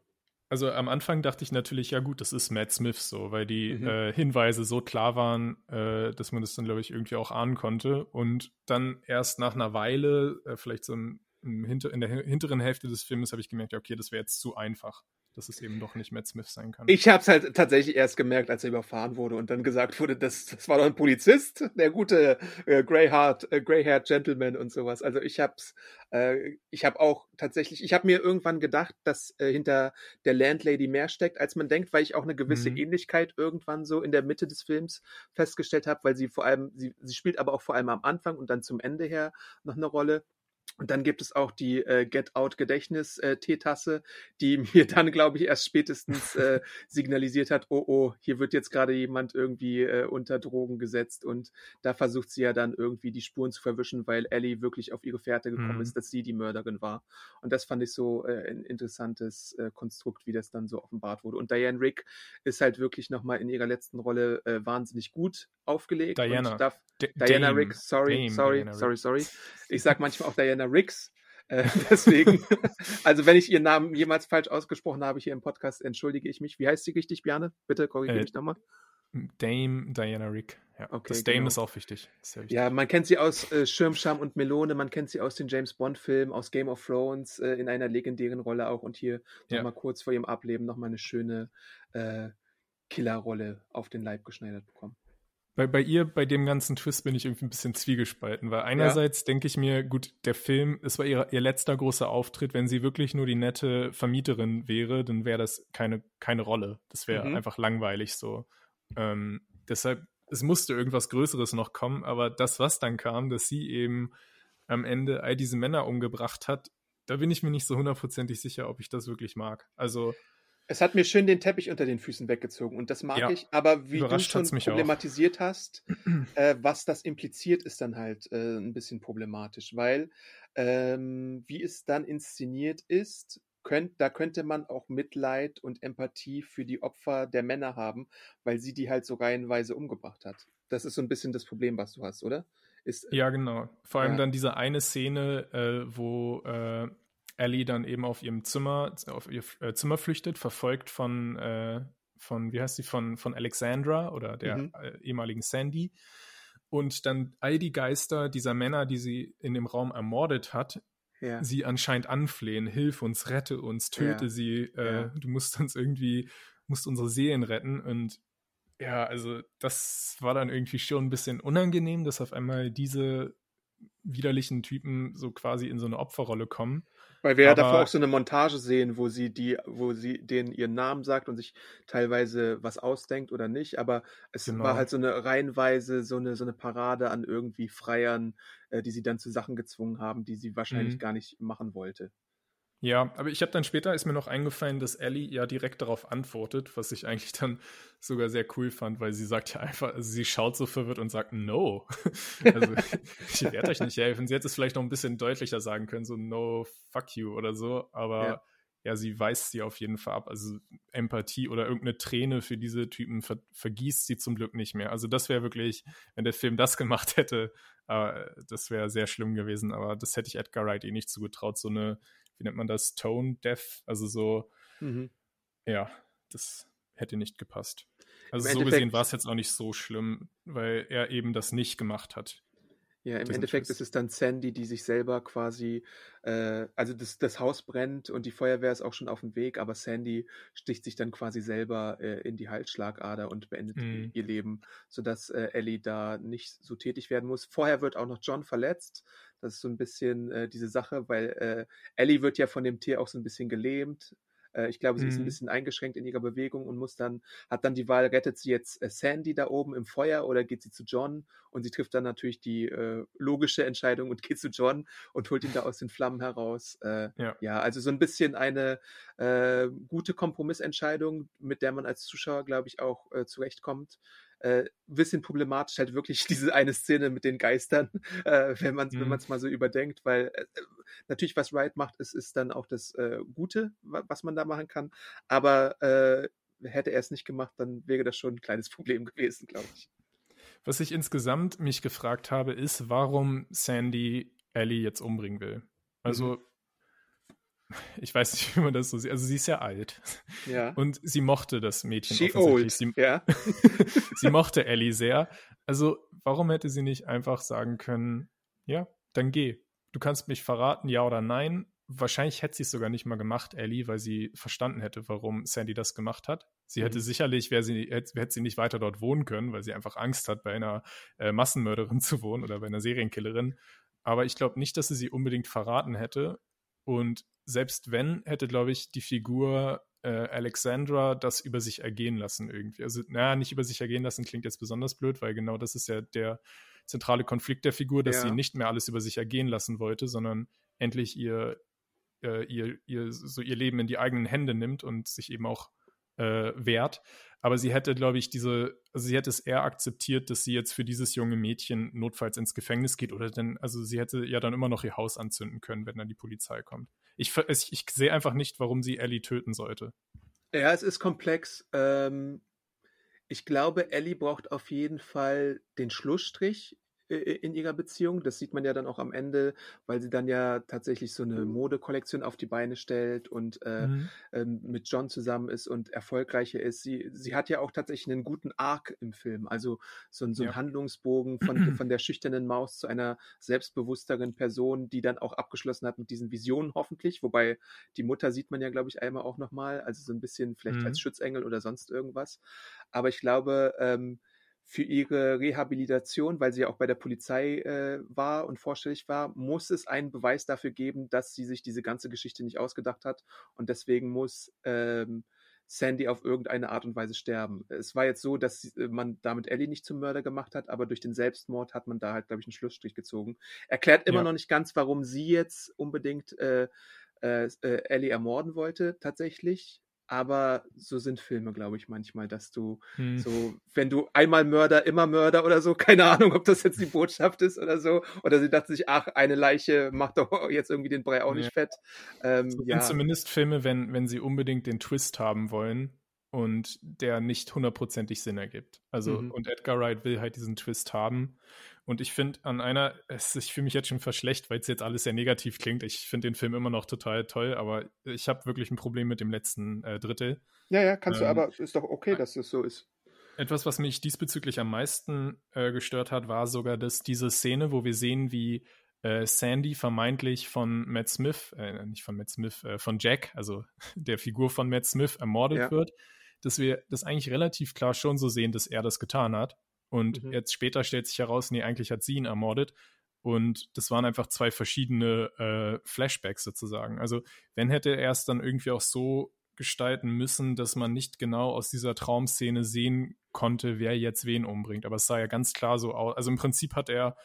S3: Also am Anfang dachte ich natürlich, ja gut, das ist Matt Smith so, weil die mhm. äh, Hinweise so klar waren, äh, dass man das dann, glaube ich, irgendwie auch ahnen konnte. Und dann erst nach einer Weile, äh, vielleicht so im Hinter-, in der hinteren Hälfte des Filmes, habe ich gemerkt, ja, okay, das wäre jetzt zu einfach. dass es eben doch nicht Matt Smith sein kann.
S2: Ich habe es halt tatsächlich erst gemerkt, als er überfahren wurde und dann gesagt wurde, das, das war doch ein Polizist, der gute äh, Greyhaired, äh, Greyhaired Gentleman und sowas. Also ich hab's, äh, ich habe auch tatsächlich, ich habe mir irgendwann gedacht, dass äh, hinter der Landlady mehr steckt, als man denkt, weil ich auch eine gewisse mhm. Ähnlichkeit irgendwann so in der Mitte des Films festgestellt habe, weil sie vor allem, sie, sie spielt aber auch vor allem am Anfang und dann zum Ende her noch eine Rolle. Und dann gibt es auch die äh, Get Out Gedächtnis äh, Teetasse, die mir dann, glaube ich, erst spätestens äh, signalisiert hat, oh oh, hier wird jetzt gerade jemand irgendwie äh, unter Drogen gesetzt und da versucht sie ja dann irgendwie die Spuren zu verwischen, weil Ellie wirklich auf ihre Fährte gekommen mhm. ist, dass sie die Mörderin war. Und das fand ich so äh, ein interessantes äh, Konstrukt, wie das dann so offenbart wurde. Und Diane Rick ist halt wirklich nochmal in ihrer letzten Rolle äh, wahnsinnig gut aufgelegt.
S3: Diana.
S2: Darf, Diana Rick, sorry, Dame, sorry, Diana sorry, sorry. Ich sag manchmal auch Diana Ricks. Äh, deswegen, also wenn ich ihren Namen jemals falsch ausgesprochen habe hier im Podcast, entschuldige ich mich. Wie heißt sie richtig, Bjane? Bitte korrigiere äh, mich nochmal.
S3: Dame Diana Rick. Ja, okay, das Dame genau. ist auch wichtig. Ist
S2: wichtig. Ja, man kennt sie aus äh, Schirmscham und Melone, man kennt sie aus den James Bond-Filmen, aus Game of Thrones, äh, in einer legendären Rolle auch und hier ja. nochmal kurz vor ihrem Ableben nochmal eine schöne äh, Killerrolle auf den Leib geschneidert bekommen
S3: bei, bei ihr, bei dem ganzen Twist bin ich irgendwie ein bisschen zwiegespalten, weil einerseits ja. denke ich mir, gut, der Film, es war ihr, ihr letzter großer Auftritt, wenn sie wirklich nur die nette Vermieterin wäre, dann wäre das keine, keine Rolle. Das wäre mhm. einfach langweilig so. Ähm, deshalb, es musste irgendwas Größeres noch kommen, aber das, was dann kam, dass sie eben am Ende all diese Männer umgebracht hat, da bin ich mir nicht so hundertprozentig sicher, ob ich das wirklich mag. Also
S2: es hat mir schön den Teppich unter den Füßen weggezogen und das mag ja. ich, aber wie du schon problematisiert auch. hast, äh, was das impliziert, ist dann halt äh, ein bisschen problematisch, weil ähm, wie es dann inszeniert ist, könnt, da könnte man auch Mitleid und Empathie für die Opfer der Männer haben, weil sie die halt so reihenweise umgebracht hat. Das ist so ein bisschen das Problem, was du hast, oder? Ist,
S3: ja, genau. Vor allem ja. dann diese eine Szene, äh, wo äh, Ellie dann eben auf ihrem Zimmer, auf ihr äh, Zimmer flüchtet, verfolgt von, äh, von, wie heißt sie, von, von Alexandra oder der mhm. äh, ehemaligen Sandy. Und dann all die Geister dieser Männer, die sie in dem Raum ermordet hat, ja. sie anscheinend anflehen, hilf uns, rette uns, töte ja. sie, äh, ja. du musst uns irgendwie, musst unsere Seelen retten. Und ja, also das war dann irgendwie schon ein bisschen unangenehm, dass auf einmal diese widerlichen Typen so quasi in so eine Opferrolle kommen.
S2: Weil wir ja davor auch so eine Montage sehen, wo sie die, wo sie denen ihren Namen sagt und sich teilweise was ausdenkt oder nicht, aber es genau. war halt so eine reihenweise, so eine, so eine Parade an irgendwie Freiern, äh, die sie dann zu Sachen gezwungen haben, die sie wahrscheinlich mhm. gar nicht machen wollte.
S3: Ja, aber ich habe dann später ist mir noch eingefallen, dass Ellie ja direkt darauf antwortet, was ich eigentlich dann sogar sehr cool fand, weil sie sagt ja einfach, also sie schaut so verwirrt und sagt no. also ich werde euch nicht helfen. Sie hätte es vielleicht noch ein bisschen deutlicher sagen können, so no, fuck you oder so, aber ja, ja sie weist sie auf jeden Fall ab. Also Empathie oder irgendeine Träne für diese Typen ver vergießt sie zum Glück nicht mehr. Also das wäre wirklich, wenn der Film das gemacht hätte, äh, das wäre sehr schlimm gewesen, aber das hätte ich Edgar Wright eh nicht zugetraut, so eine wie nennt man das, Tone Deaf, also so, mhm. ja, das hätte nicht gepasst. Also Im so Endeffekt, gesehen war es jetzt auch nicht so schlimm, weil er eben das nicht gemacht hat.
S2: Ja, im Endeffekt ist es dann Sandy, die sich selber quasi, äh, also das, das Haus brennt und die Feuerwehr ist auch schon auf dem Weg, aber Sandy sticht sich dann quasi selber äh, in die Halsschlagader und beendet mm. ihr Leben, sodass äh, Ellie da nicht so tätig werden muss. Vorher wird auch noch John verletzt. Das ist so ein bisschen äh, diese Sache, weil äh, Ellie wird ja von dem Tier auch so ein bisschen gelähmt. Äh, ich glaube, sie mhm. ist ein mhm. bisschen eingeschränkt in ihrer Bewegung und muss dann, hat dann die Wahl, rettet sie jetzt äh, Sandy da oben im Feuer oder geht sie zu John? Und sie trifft dann natürlich die äh, logische Entscheidung und geht zu John und holt ihn da aus den Flammen heraus. Äh, ja. ja. also so ein bisschen eine äh, gute Kompromissentscheidung, mit der man als Zuschauer, glaube ich, auch zurechtkommt äh, bisschen problematisch halt wirklich diese eine Szene mit den Geistern, äh, wenn man mhm. wenn es mal so überdenkt, weil äh, natürlich was Wright macht, ist ist dann auch das äh, Gute, was man da machen kann, aber äh, hätte er es nicht gemacht, dann wäre das schon ein kleines Problem gewesen, glaube ich.
S3: Was ich insgesamt mich gefragt habe, ist, warum Sandy Ellie jetzt umbringen will. Also mhm ich weiß nicht, wie man das so sieht. Also sie ist ja alt. Ja. Und sie mochte das Mädchen
S2: She old.
S3: Sie,
S2: ja.
S3: sie mochte Ellie sehr. Also warum hätte sie nicht einfach sagen können, ja, dann geh. Du kannst mich verraten, ja oder nein. wahrscheinlich hätte sie es sogar nicht mal gemacht, Ellie, weil sie verstanden hätte, warum Sandy das gemacht hat. Sie hätte mhm. sicherlich, wäre sie, hätte, hätte, sie nicht weiter dort wohnen können, weil sie einfach Angst hat, bei einer äh, Massenmörderin zu wohnen oder bei einer Serienkillerin. Aber ich glaube nicht, dass sie sie unbedingt verraten hätte. Und selbst wenn, hätte, glaube ich, die Figur äh, Alexandra das über sich ergehen lassen irgendwie. Also, naja, nicht über sich ergehen lassen klingt jetzt besonders blöd, weil genau das ist ja der zentrale Konflikt der Figur, dass ja. sie nicht mehr alles über sich ergehen lassen wollte, sondern endlich ihr äh, ihr, ihr, so ihr Leben in die eigenen Hände nimmt und sich eben auch äh, wehrt. Aber sie hätte, glaube ich, diese, also sie hätte es eher akzeptiert, dass sie jetzt für dieses junge Mädchen notfalls ins Gefängnis geht oder denn, also sie hätte ja dann immer noch ihr Haus anzünden können, wenn dann die Polizei kommt. Ich, ich, ich sehe einfach nicht, warum sie Ellie töten sollte.
S2: Ja, es ist komplex. Ähm, ich glaube, Ellie braucht auf jeden Fall den Schlussstrich in ihrer Beziehung. Das sieht man ja dann auch am Ende, weil sie dann ja tatsächlich so eine Modekollektion auf die Beine stellt und äh, mhm. ähm, mit John zusammen ist und erfolgreicher ist. Sie, sie hat ja auch tatsächlich einen guten Arc im Film, also so, so ein ja. Handlungsbogen von, von der schüchternen Maus zu einer selbstbewussteren Person, die dann auch abgeschlossen hat mit diesen Visionen hoffentlich. Wobei die Mutter sieht man ja, glaube ich, einmal auch nochmal, also so ein bisschen vielleicht mhm. als Schutzengel oder sonst irgendwas. Aber ich glaube, ähm, für ihre Rehabilitation, weil sie ja auch bei der Polizei äh, war und vorstellig war, muss es einen Beweis dafür geben, dass sie sich diese ganze Geschichte nicht ausgedacht hat und deswegen muss ähm, Sandy auf irgendeine Art und Weise sterben. Es war jetzt so, dass äh, man damit Ellie nicht zum Mörder gemacht hat, aber durch den Selbstmord hat man da halt, glaube ich, einen Schlussstrich gezogen. Erklärt immer ja. noch nicht ganz, warum sie jetzt unbedingt äh, äh, äh Ellie ermorden wollte, tatsächlich aber so sind Filme, glaube ich, manchmal, dass du hm. so, wenn du einmal Mörder, immer Mörder oder so, keine Ahnung, ob das jetzt die Botschaft ist oder so, oder sie dachte sich, ach, eine Leiche macht doch jetzt irgendwie den Brei auch nicht fett.
S3: Ähm, so ja. sind zumindest Filme, wenn, wenn sie unbedingt den Twist haben wollen und der nicht hundertprozentig Sinn ergibt. Also, mhm. und Edgar Wright will halt diesen Twist haben. Und ich finde an einer, es, ich fühle mich jetzt schon verschlecht, weil es jetzt alles sehr negativ klingt. Ich finde den Film immer noch total toll, aber ich habe wirklich ein Problem mit dem letzten äh, Drittel.
S2: Ja, ja, kannst ähm, du, aber ist doch okay, dass es so ist.
S3: Etwas, was mich diesbezüglich am meisten äh, gestört hat, war sogar, dass diese Szene, wo wir sehen, wie äh, Sandy vermeintlich von Matt Smith, äh, nicht von Matt Smith, äh, von Jack, also der Figur von Matt Smith, ermordet ja. wird, dass wir das eigentlich relativ klar schon so sehen, dass er das getan hat. Und mhm. jetzt später stellt sich heraus, nee, eigentlich hat sie ihn ermordet. Und das waren einfach zwei verschiedene äh, Flashbacks sozusagen. Also, wenn hätte er es dann irgendwie auch so gestalten müssen, dass man nicht genau aus dieser Traumszene sehen konnte, wer jetzt wen umbringt. Aber es sah ja ganz klar so aus. Also im Prinzip hat er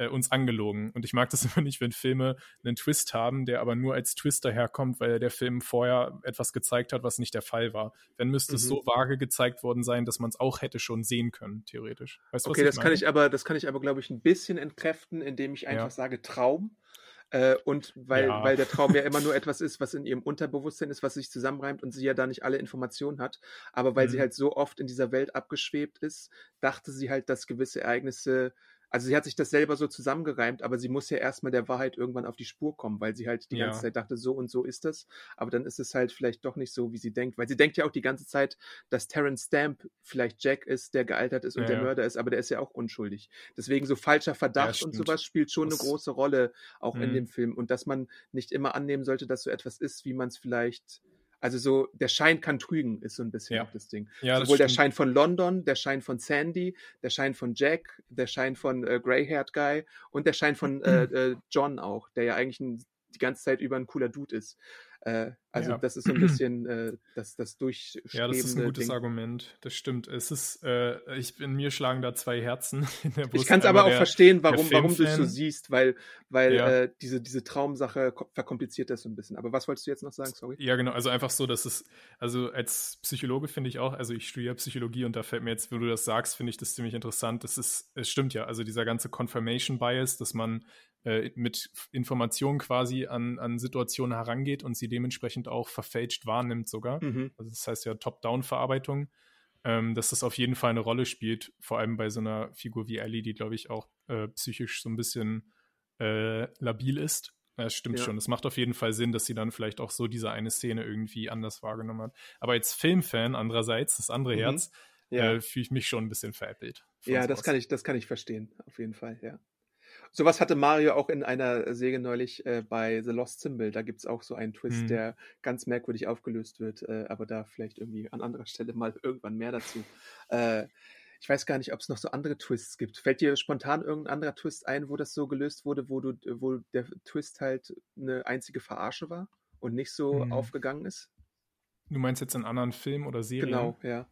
S3: äh, uns angelogen. Und ich mag das immer nicht, wenn Filme einen Twist haben, der aber nur als Twist daherkommt, weil der Film vorher etwas gezeigt hat, was nicht der Fall war. Wenn müsste mhm. es so vage gezeigt worden sein, dass man es auch hätte schon sehen können, theoretisch.
S2: Weißt du, okay, das meine? kann ich aber, das kann ich aber, glaube ich, ein bisschen entkräften, indem ich einfach ja. sage Traum. Äh, und weil, ja. weil der Traum ja immer nur etwas ist, was in ihrem Unterbewusstsein ist, was sich zusammenreimt und sie ja da nicht alle Informationen hat. Aber weil mhm. sie halt so oft in dieser Welt abgeschwebt ist, dachte sie halt, dass gewisse Ereignisse also sie hat sich das selber so zusammengereimt, aber sie muss ja erstmal der Wahrheit irgendwann auf die Spur kommen, weil sie halt die ja. ganze Zeit dachte, so und so ist das. Aber dann ist es halt vielleicht doch nicht so, wie sie denkt, weil sie denkt ja auch die ganze Zeit, dass Terence Stamp vielleicht Jack ist, der gealtert ist und ja, der Mörder ist, aber der ist ja auch unschuldig. Deswegen so falscher Verdacht ja, und sowas spielt schon das, eine große Rolle auch in mhm. dem Film und dass man nicht immer annehmen sollte, dass so etwas ist, wie man es vielleicht also so, der Schein kann trügen, ist so ein bisschen ja. das Ding. Ja, Sowohl der Schein von London, der Schein von Sandy, der Schein von Jack, der Schein von äh, Grey-Haired Guy und der Schein von äh, äh, John auch, der ja eigentlich ein, die ganze Zeit über ein cooler Dude ist. Äh, also ja. das ist so ein bisschen äh, das, das durchschwebende
S3: Ja, das ist ein gutes Ding. Argument. Das stimmt. Es ist, äh, ich in mir schlagen da zwei Herzen in
S2: der Brust. Ich kann es aber auch der, verstehen, warum, warum du es so siehst, weil, weil ja. äh, diese, diese Traumsache verkompliziert das so ein bisschen. Aber was wolltest du jetzt noch sagen? Sorry.
S3: Ja, genau. Also einfach so, dass es, also als Psychologe finde ich auch, also ich studiere Psychologie und da fällt mir jetzt, wenn du das sagst, finde ich das ziemlich interessant. Das ist, es stimmt ja. Also dieser ganze Confirmation Bias, dass man äh, mit Informationen quasi an, an Situationen herangeht und sie dementsprechend auch verfälscht wahrnimmt sogar. Mhm. Also das heißt ja Top-Down-Verarbeitung, ähm, dass das auf jeden Fall eine Rolle spielt, vor allem bei so einer Figur wie Ellie, die, glaube ich, auch äh, psychisch so ein bisschen äh, labil ist. Das stimmt ja. schon. Es macht auf jeden Fall Sinn, dass sie dann vielleicht auch so diese eine Szene irgendwie anders wahrgenommen hat. Aber als Filmfan andererseits, das andere mhm. Herz, ja. äh, fühle ich mich schon ein bisschen veräppelt.
S2: Ja, das kann ich, das kann ich verstehen, auf jeden Fall, ja. Sowas hatte Mario auch in einer Serie neulich äh, bei The Lost Symbol. Da gibt es auch so einen Twist,
S3: Mhm.
S2: der ganz merkwürdig aufgelöst wird, äh, aber da vielleicht irgendwie an anderer Stelle mal irgendwann mehr dazu. Äh, ich weiß gar nicht, ob es noch so andere Twists gibt. Fällt dir spontan irgendein anderer Twist ein, wo das so gelöst wurde, wo du, wo der Twist halt eine einzige Verarsche war und nicht so
S3: Mhm.
S2: aufgegangen ist?
S3: Du meinst jetzt in anderen Filmen oder Serien?
S2: Genau, ja.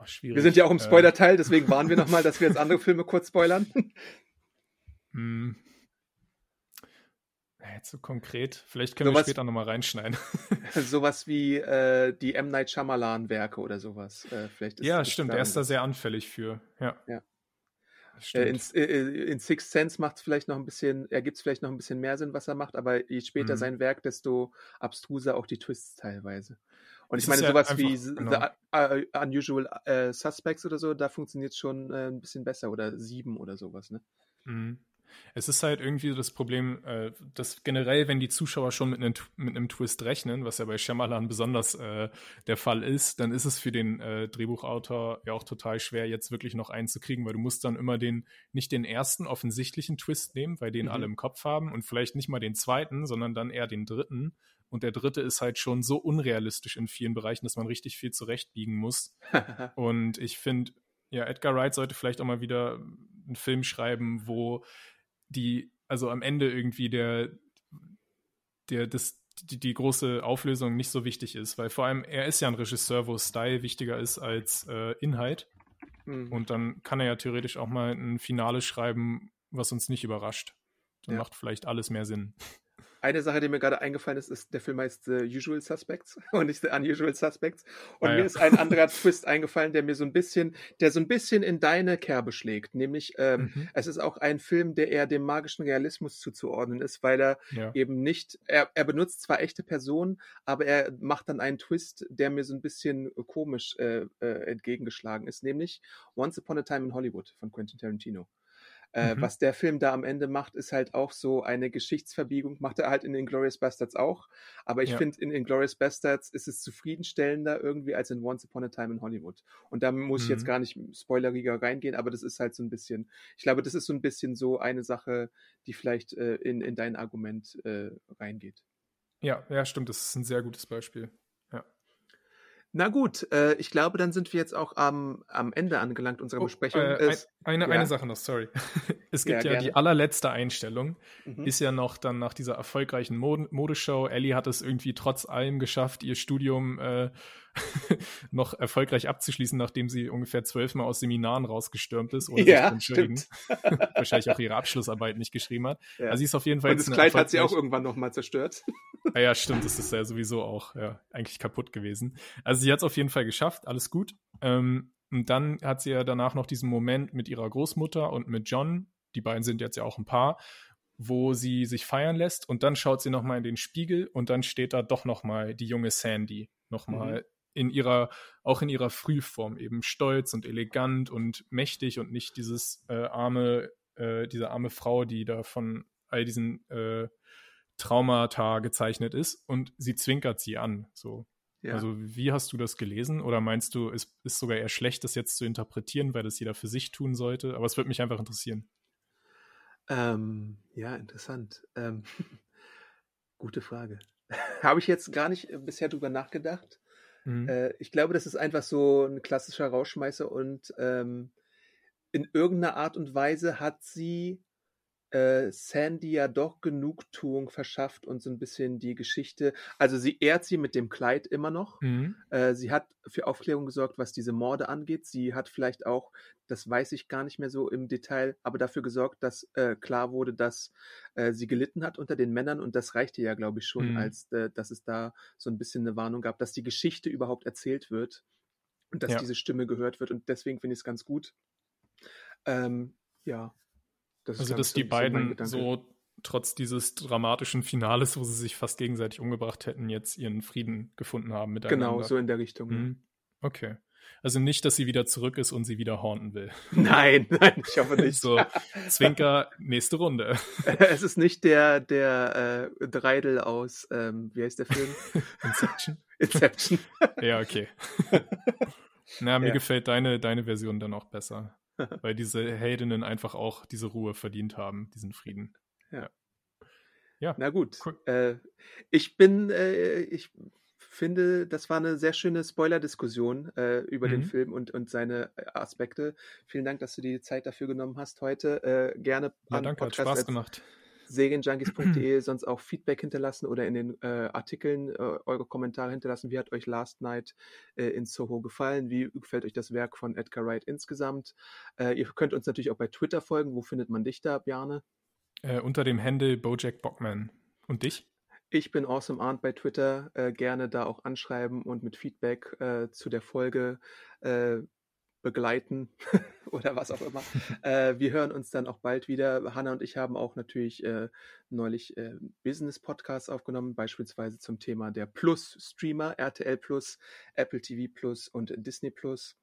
S3: Oh, schwierig.
S2: Wir sind ja auch im
S3: Äh,
S2: Spoiler-Teil, deswegen warnen wir nochmal, dass wir jetzt andere Filme kurz spoilern.
S3: Hm. Jetzt so konkret. Vielleicht können wir
S2: Sowas-
S3: später nochmal reinschneiden.
S2: sowas wie äh, die M. Night Shyamalan-Werke oder sowas. Äh, vielleicht ist,
S3: ja, stimmt. Er ist da sehr anfällig für. Ja.
S2: Ja. Äh,
S3: Stimmt.
S2: in, äh, in Sixth Sense macht es vielleicht noch ein bisschen, ergibt es vielleicht noch ein bisschen mehr Sinn, was er macht, aber je später
S3: Mhm.
S2: sein Werk, desto abstruser auch die Twists teilweise. Und ich meine,
S3: ist ja
S2: sowas wie
S3: einfach-
S2: The
S3: genau.
S2: uh, Unusual äh, Suspects oder so, da funktioniert es schon äh, ein bisschen besser oder sieben oder sowas, ne?
S3: Mhm. Es ist halt irgendwie das Problem, äh, dass generell, wenn die Zuschauer schon mit einem, mit einem Twist rechnen, was ja bei Shyamalan besonders äh, der Fall ist, dann ist es für den äh, Drehbuchautor ja auch total schwer, jetzt wirklich noch einen zu kriegen, weil du musst dann immer den, nicht den ersten offensichtlichen Twist nehmen, weil den
S2: Mhm.
S3: alle im Kopf haben und vielleicht nicht mal den zweiten, sondern dann eher den dritten. Und der dritte ist halt schon so unrealistisch in vielen Bereichen, dass man richtig viel zurechtbiegen muss. Und ich finde, ja, Edgar Wright sollte vielleicht auch mal wieder einen Film schreiben, wo die, also am Ende irgendwie der, der, das, die, die große Auflösung nicht so wichtig ist, weil vor allem er ist ja ein Regisseur, wo Style wichtiger ist als äh, Inhalt.
S2: Mhm.
S3: Und dann kann er ja theoretisch auch mal ein Finale schreiben, was uns nicht überrascht. Dann
S2: Ja.
S3: macht vielleicht alles mehr Sinn.
S2: Eine Sache, die mir gerade eingefallen ist, ist, der Film heißt The Usual Suspects und nicht The Unusual Suspects. Und
S3: Ah,
S2: mir
S3: ja.
S2: ist ein anderer Twist eingefallen, der mir so ein bisschen, der so ein bisschen in deine Kerbe schlägt. Nämlich, ähm,
S3: Mhm.
S2: es ist auch ein Film, der eher dem magischen Realismus zuzuordnen ist, weil er
S3: Ja.
S2: eben nicht, er, er benutzt zwar echte Personen, aber er macht dann einen Twist, der mir so ein bisschen komisch äh, äh, entgegengeschlagen ist, nämlich Once Upon a Time in Hollywood von Quentin Tarantino. Äh,
S3: Mhm.
S2: Was der Film da am Ende macht, ist halt auch so eine Geschichtsverbiegung. Macht er halt in Inglourious Bastards auch. Aber ich
S3: Ja.
S2: finde, in Inglourious Bastards ist es zufriedenstellender irgendwie als in Once Upon a Time in Hollywood. Und da muss ich jetzt
S3: Mhm.
S2: gar nicht spoileriger reingehen, aber das ist halt so ein bisschen, ich glaube, das ist so ein bisschen so eine Sache, die vielleicht äh, in, in dein Argument äh, reingeht.
S3: ja, ja, stimmt. Das ist ein sehr gutes Beispiel.
S2: Na gut, äh, ich glaube, dann sind wir jetzt auch am, am Ende angelangt unserer
S3: Oh,
S2: Besprechung.
S3: äh,
S2: Es-
S3: ein, eine,
S2: ja.
S3: eine Sache noch, sorry. Es gibt
S2: Ja,
S3: ja, die allerletzte Einstellung,
S2: Mhm.
S3: ist ja noch dann nach dieser erfolgreichen Mod Modeshow. Ellie hat es irgendwie trotz allem geschafft, ihr Studium äh, noch erfolgreich abzuschließen, nachdem sie ungefähr zwölfmal aus Seminaren rausgestürmt ist, ohne
S2: Ja,
S3: sich entschuldigen. Wahrscheinlich auch ihre Abschlussarbeit nicht geschrieben hat.
S2: Ja.
S3: Also sie ist auf jeden Fall
S2: Und das Kleid hat sie auch irgendwann nochmal zerstört.
S3: Ah ja, stimmt, das ist ja sowieso auch ja, eigentlich kaputt gewesen. Also sie hat es auf jeden Fall geschafft, alles gut. Ähm, und dann hat sie ja danach noch diesen Moment mit ihrer Großmutter und mit John, die beiden sind jetzt ja auch ein Paar, wo sie sich feiern lässt und dann schaut sie nochmal in den Spiegel und dann steht da doch nochmal die junge Sandy nochmal
S2: Mhm.
S3: In ihrer, auch in ihrer Frühform eben stolz und elegant und mächtig und nicht dieses äh, arme, äh, diese arme Frau, die da von all diesen äh, Traumata gezeichnet ist und sie zwinkert sie an. So.
S2: Ja.
S3: Also, wie hast du das gelesen? Oder meinst du, es ist sogar eher schlecht, das jetzt zu interpretieren, weil das jeder für sich tun sollte? Aber es würde mich einfach interessieren.
S2: Ähm, ja, interessant. Ähm, gute Frage. Habe ich jetzt gar nicht äh, bisher drüber nachgedacht.
S3: Mhm.
S2: Äh, ich glaube, das ist einfach so ein klassischer Rauschmeißer und ähm, in irgendeiner Art und Weise hat sie äh, Sandy ja doch Genugtuung verschafft und so ein bisschen die Geschichte. Also sie ehrt sie mit dem Kleid immer noch.
S3: Mhm.
S2: Äh, sie hat für Aufklärung gesorgt, was diese Morde angeht. Sie hat vielleicht auch, das weiß ich gar nicht mehr so im Detail, aber dafür gesorgt, dass äh, klar wurde, dass äh, sie gelitten hat unter den Männern und das reichte ja, glaube ich, schon,
S3: Mhm.
S2: als äh, dass es da so ein bisschen eine Warnung gab, dass die Geschichte überhaupt erzählt wird und dass
S3: Ja.
S2: diese Stimme gehört wird und deswegen finde ich es ganz gut. Ähm, ja. Das
S3: Also, dass die beiden so trotz dieses dramatischen Finales, wo sie sich fast gegenseitig umgebracht hätten, jetzt ihren Frieden gefunden haben miteinander.
S2: Genau, so in der Richtung.
S3: Mhm. Okay. Also nicht, dass sie wieder zurück ist und sie wieder haunten will.
S2: Nein, nein, ich hoffe nicht.
S3: So, Zwinker, nächste Runde.
S2: Es ist nicht der, der äh, Dreidel aus, ähm, wie heißt der Film?
S3: Inception.
S2: Inception.
S3: Ja, okay. Na, mir
S2: Ja.
S3: gefällt deine, deine Version dann auch besser. weil diese Heldinnen einfach auch diese Ruhe verdient haben, diesen Frieden.
S2: Ja. Ja. Na gut. Cool. Äh, ich bin, äh, ich finde, das war eine sehr schöne Spoiler-Diskussion äh, über mhm. den Film und, und seine äh, Aspekte. Vielen Dank, dass du dir die Zeit dafür genommen hast heute. Äh, gerne
S3: ja, an danke, Podcast hat Spaß gemacht.
S2: Serienjunkies.de sonst auch Feedback hinterlassen oder in den äh, Artikeln äh, eure Kommentare hinterlassen. Wie hat euch Last Night äh, in Soho gefallen? Wie gefällt euch das Werk von Edgar Wright insgesamt? Äh, ihr könnt uns natürlich auch bei Twitter folgen. Wo findet man dich da, Bjarne?
S3: Äh, unter dem Handle Bojack Bockman. Und dich?
S2: Ich bin Awesome Arndt bei Twitter. Äh, gerne da auch anschreiben und mit Feedback zu der Folge begleiten oder was auch immer. äh, wir hören uns dann auch bald wieder. Hanna und ich haben auch natürlich äh, neulich äh, Business-Podcasts aufgenommen, beispielsweise zum Thema der Plus-Streamer, RTL Plus, Apple TV Plus und Disney Plus.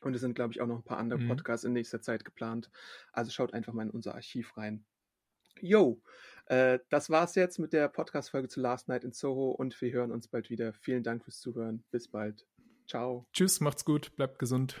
S2: Und es sind, glaube ich, auch noch ein paar andere mhm. Podcasts in nächster Zeit geplant. Also schaut einfach mal in unser Archiv rein. Yo, äh, das war's jetzt mit der Podcast-Folge zu Last Night in Soho und wir hören uns bald wieder. Vielen Dank fürs Zuhören. Bis bald. Ciao.
S3: Tschüss, macht's gut, bleibt gesund.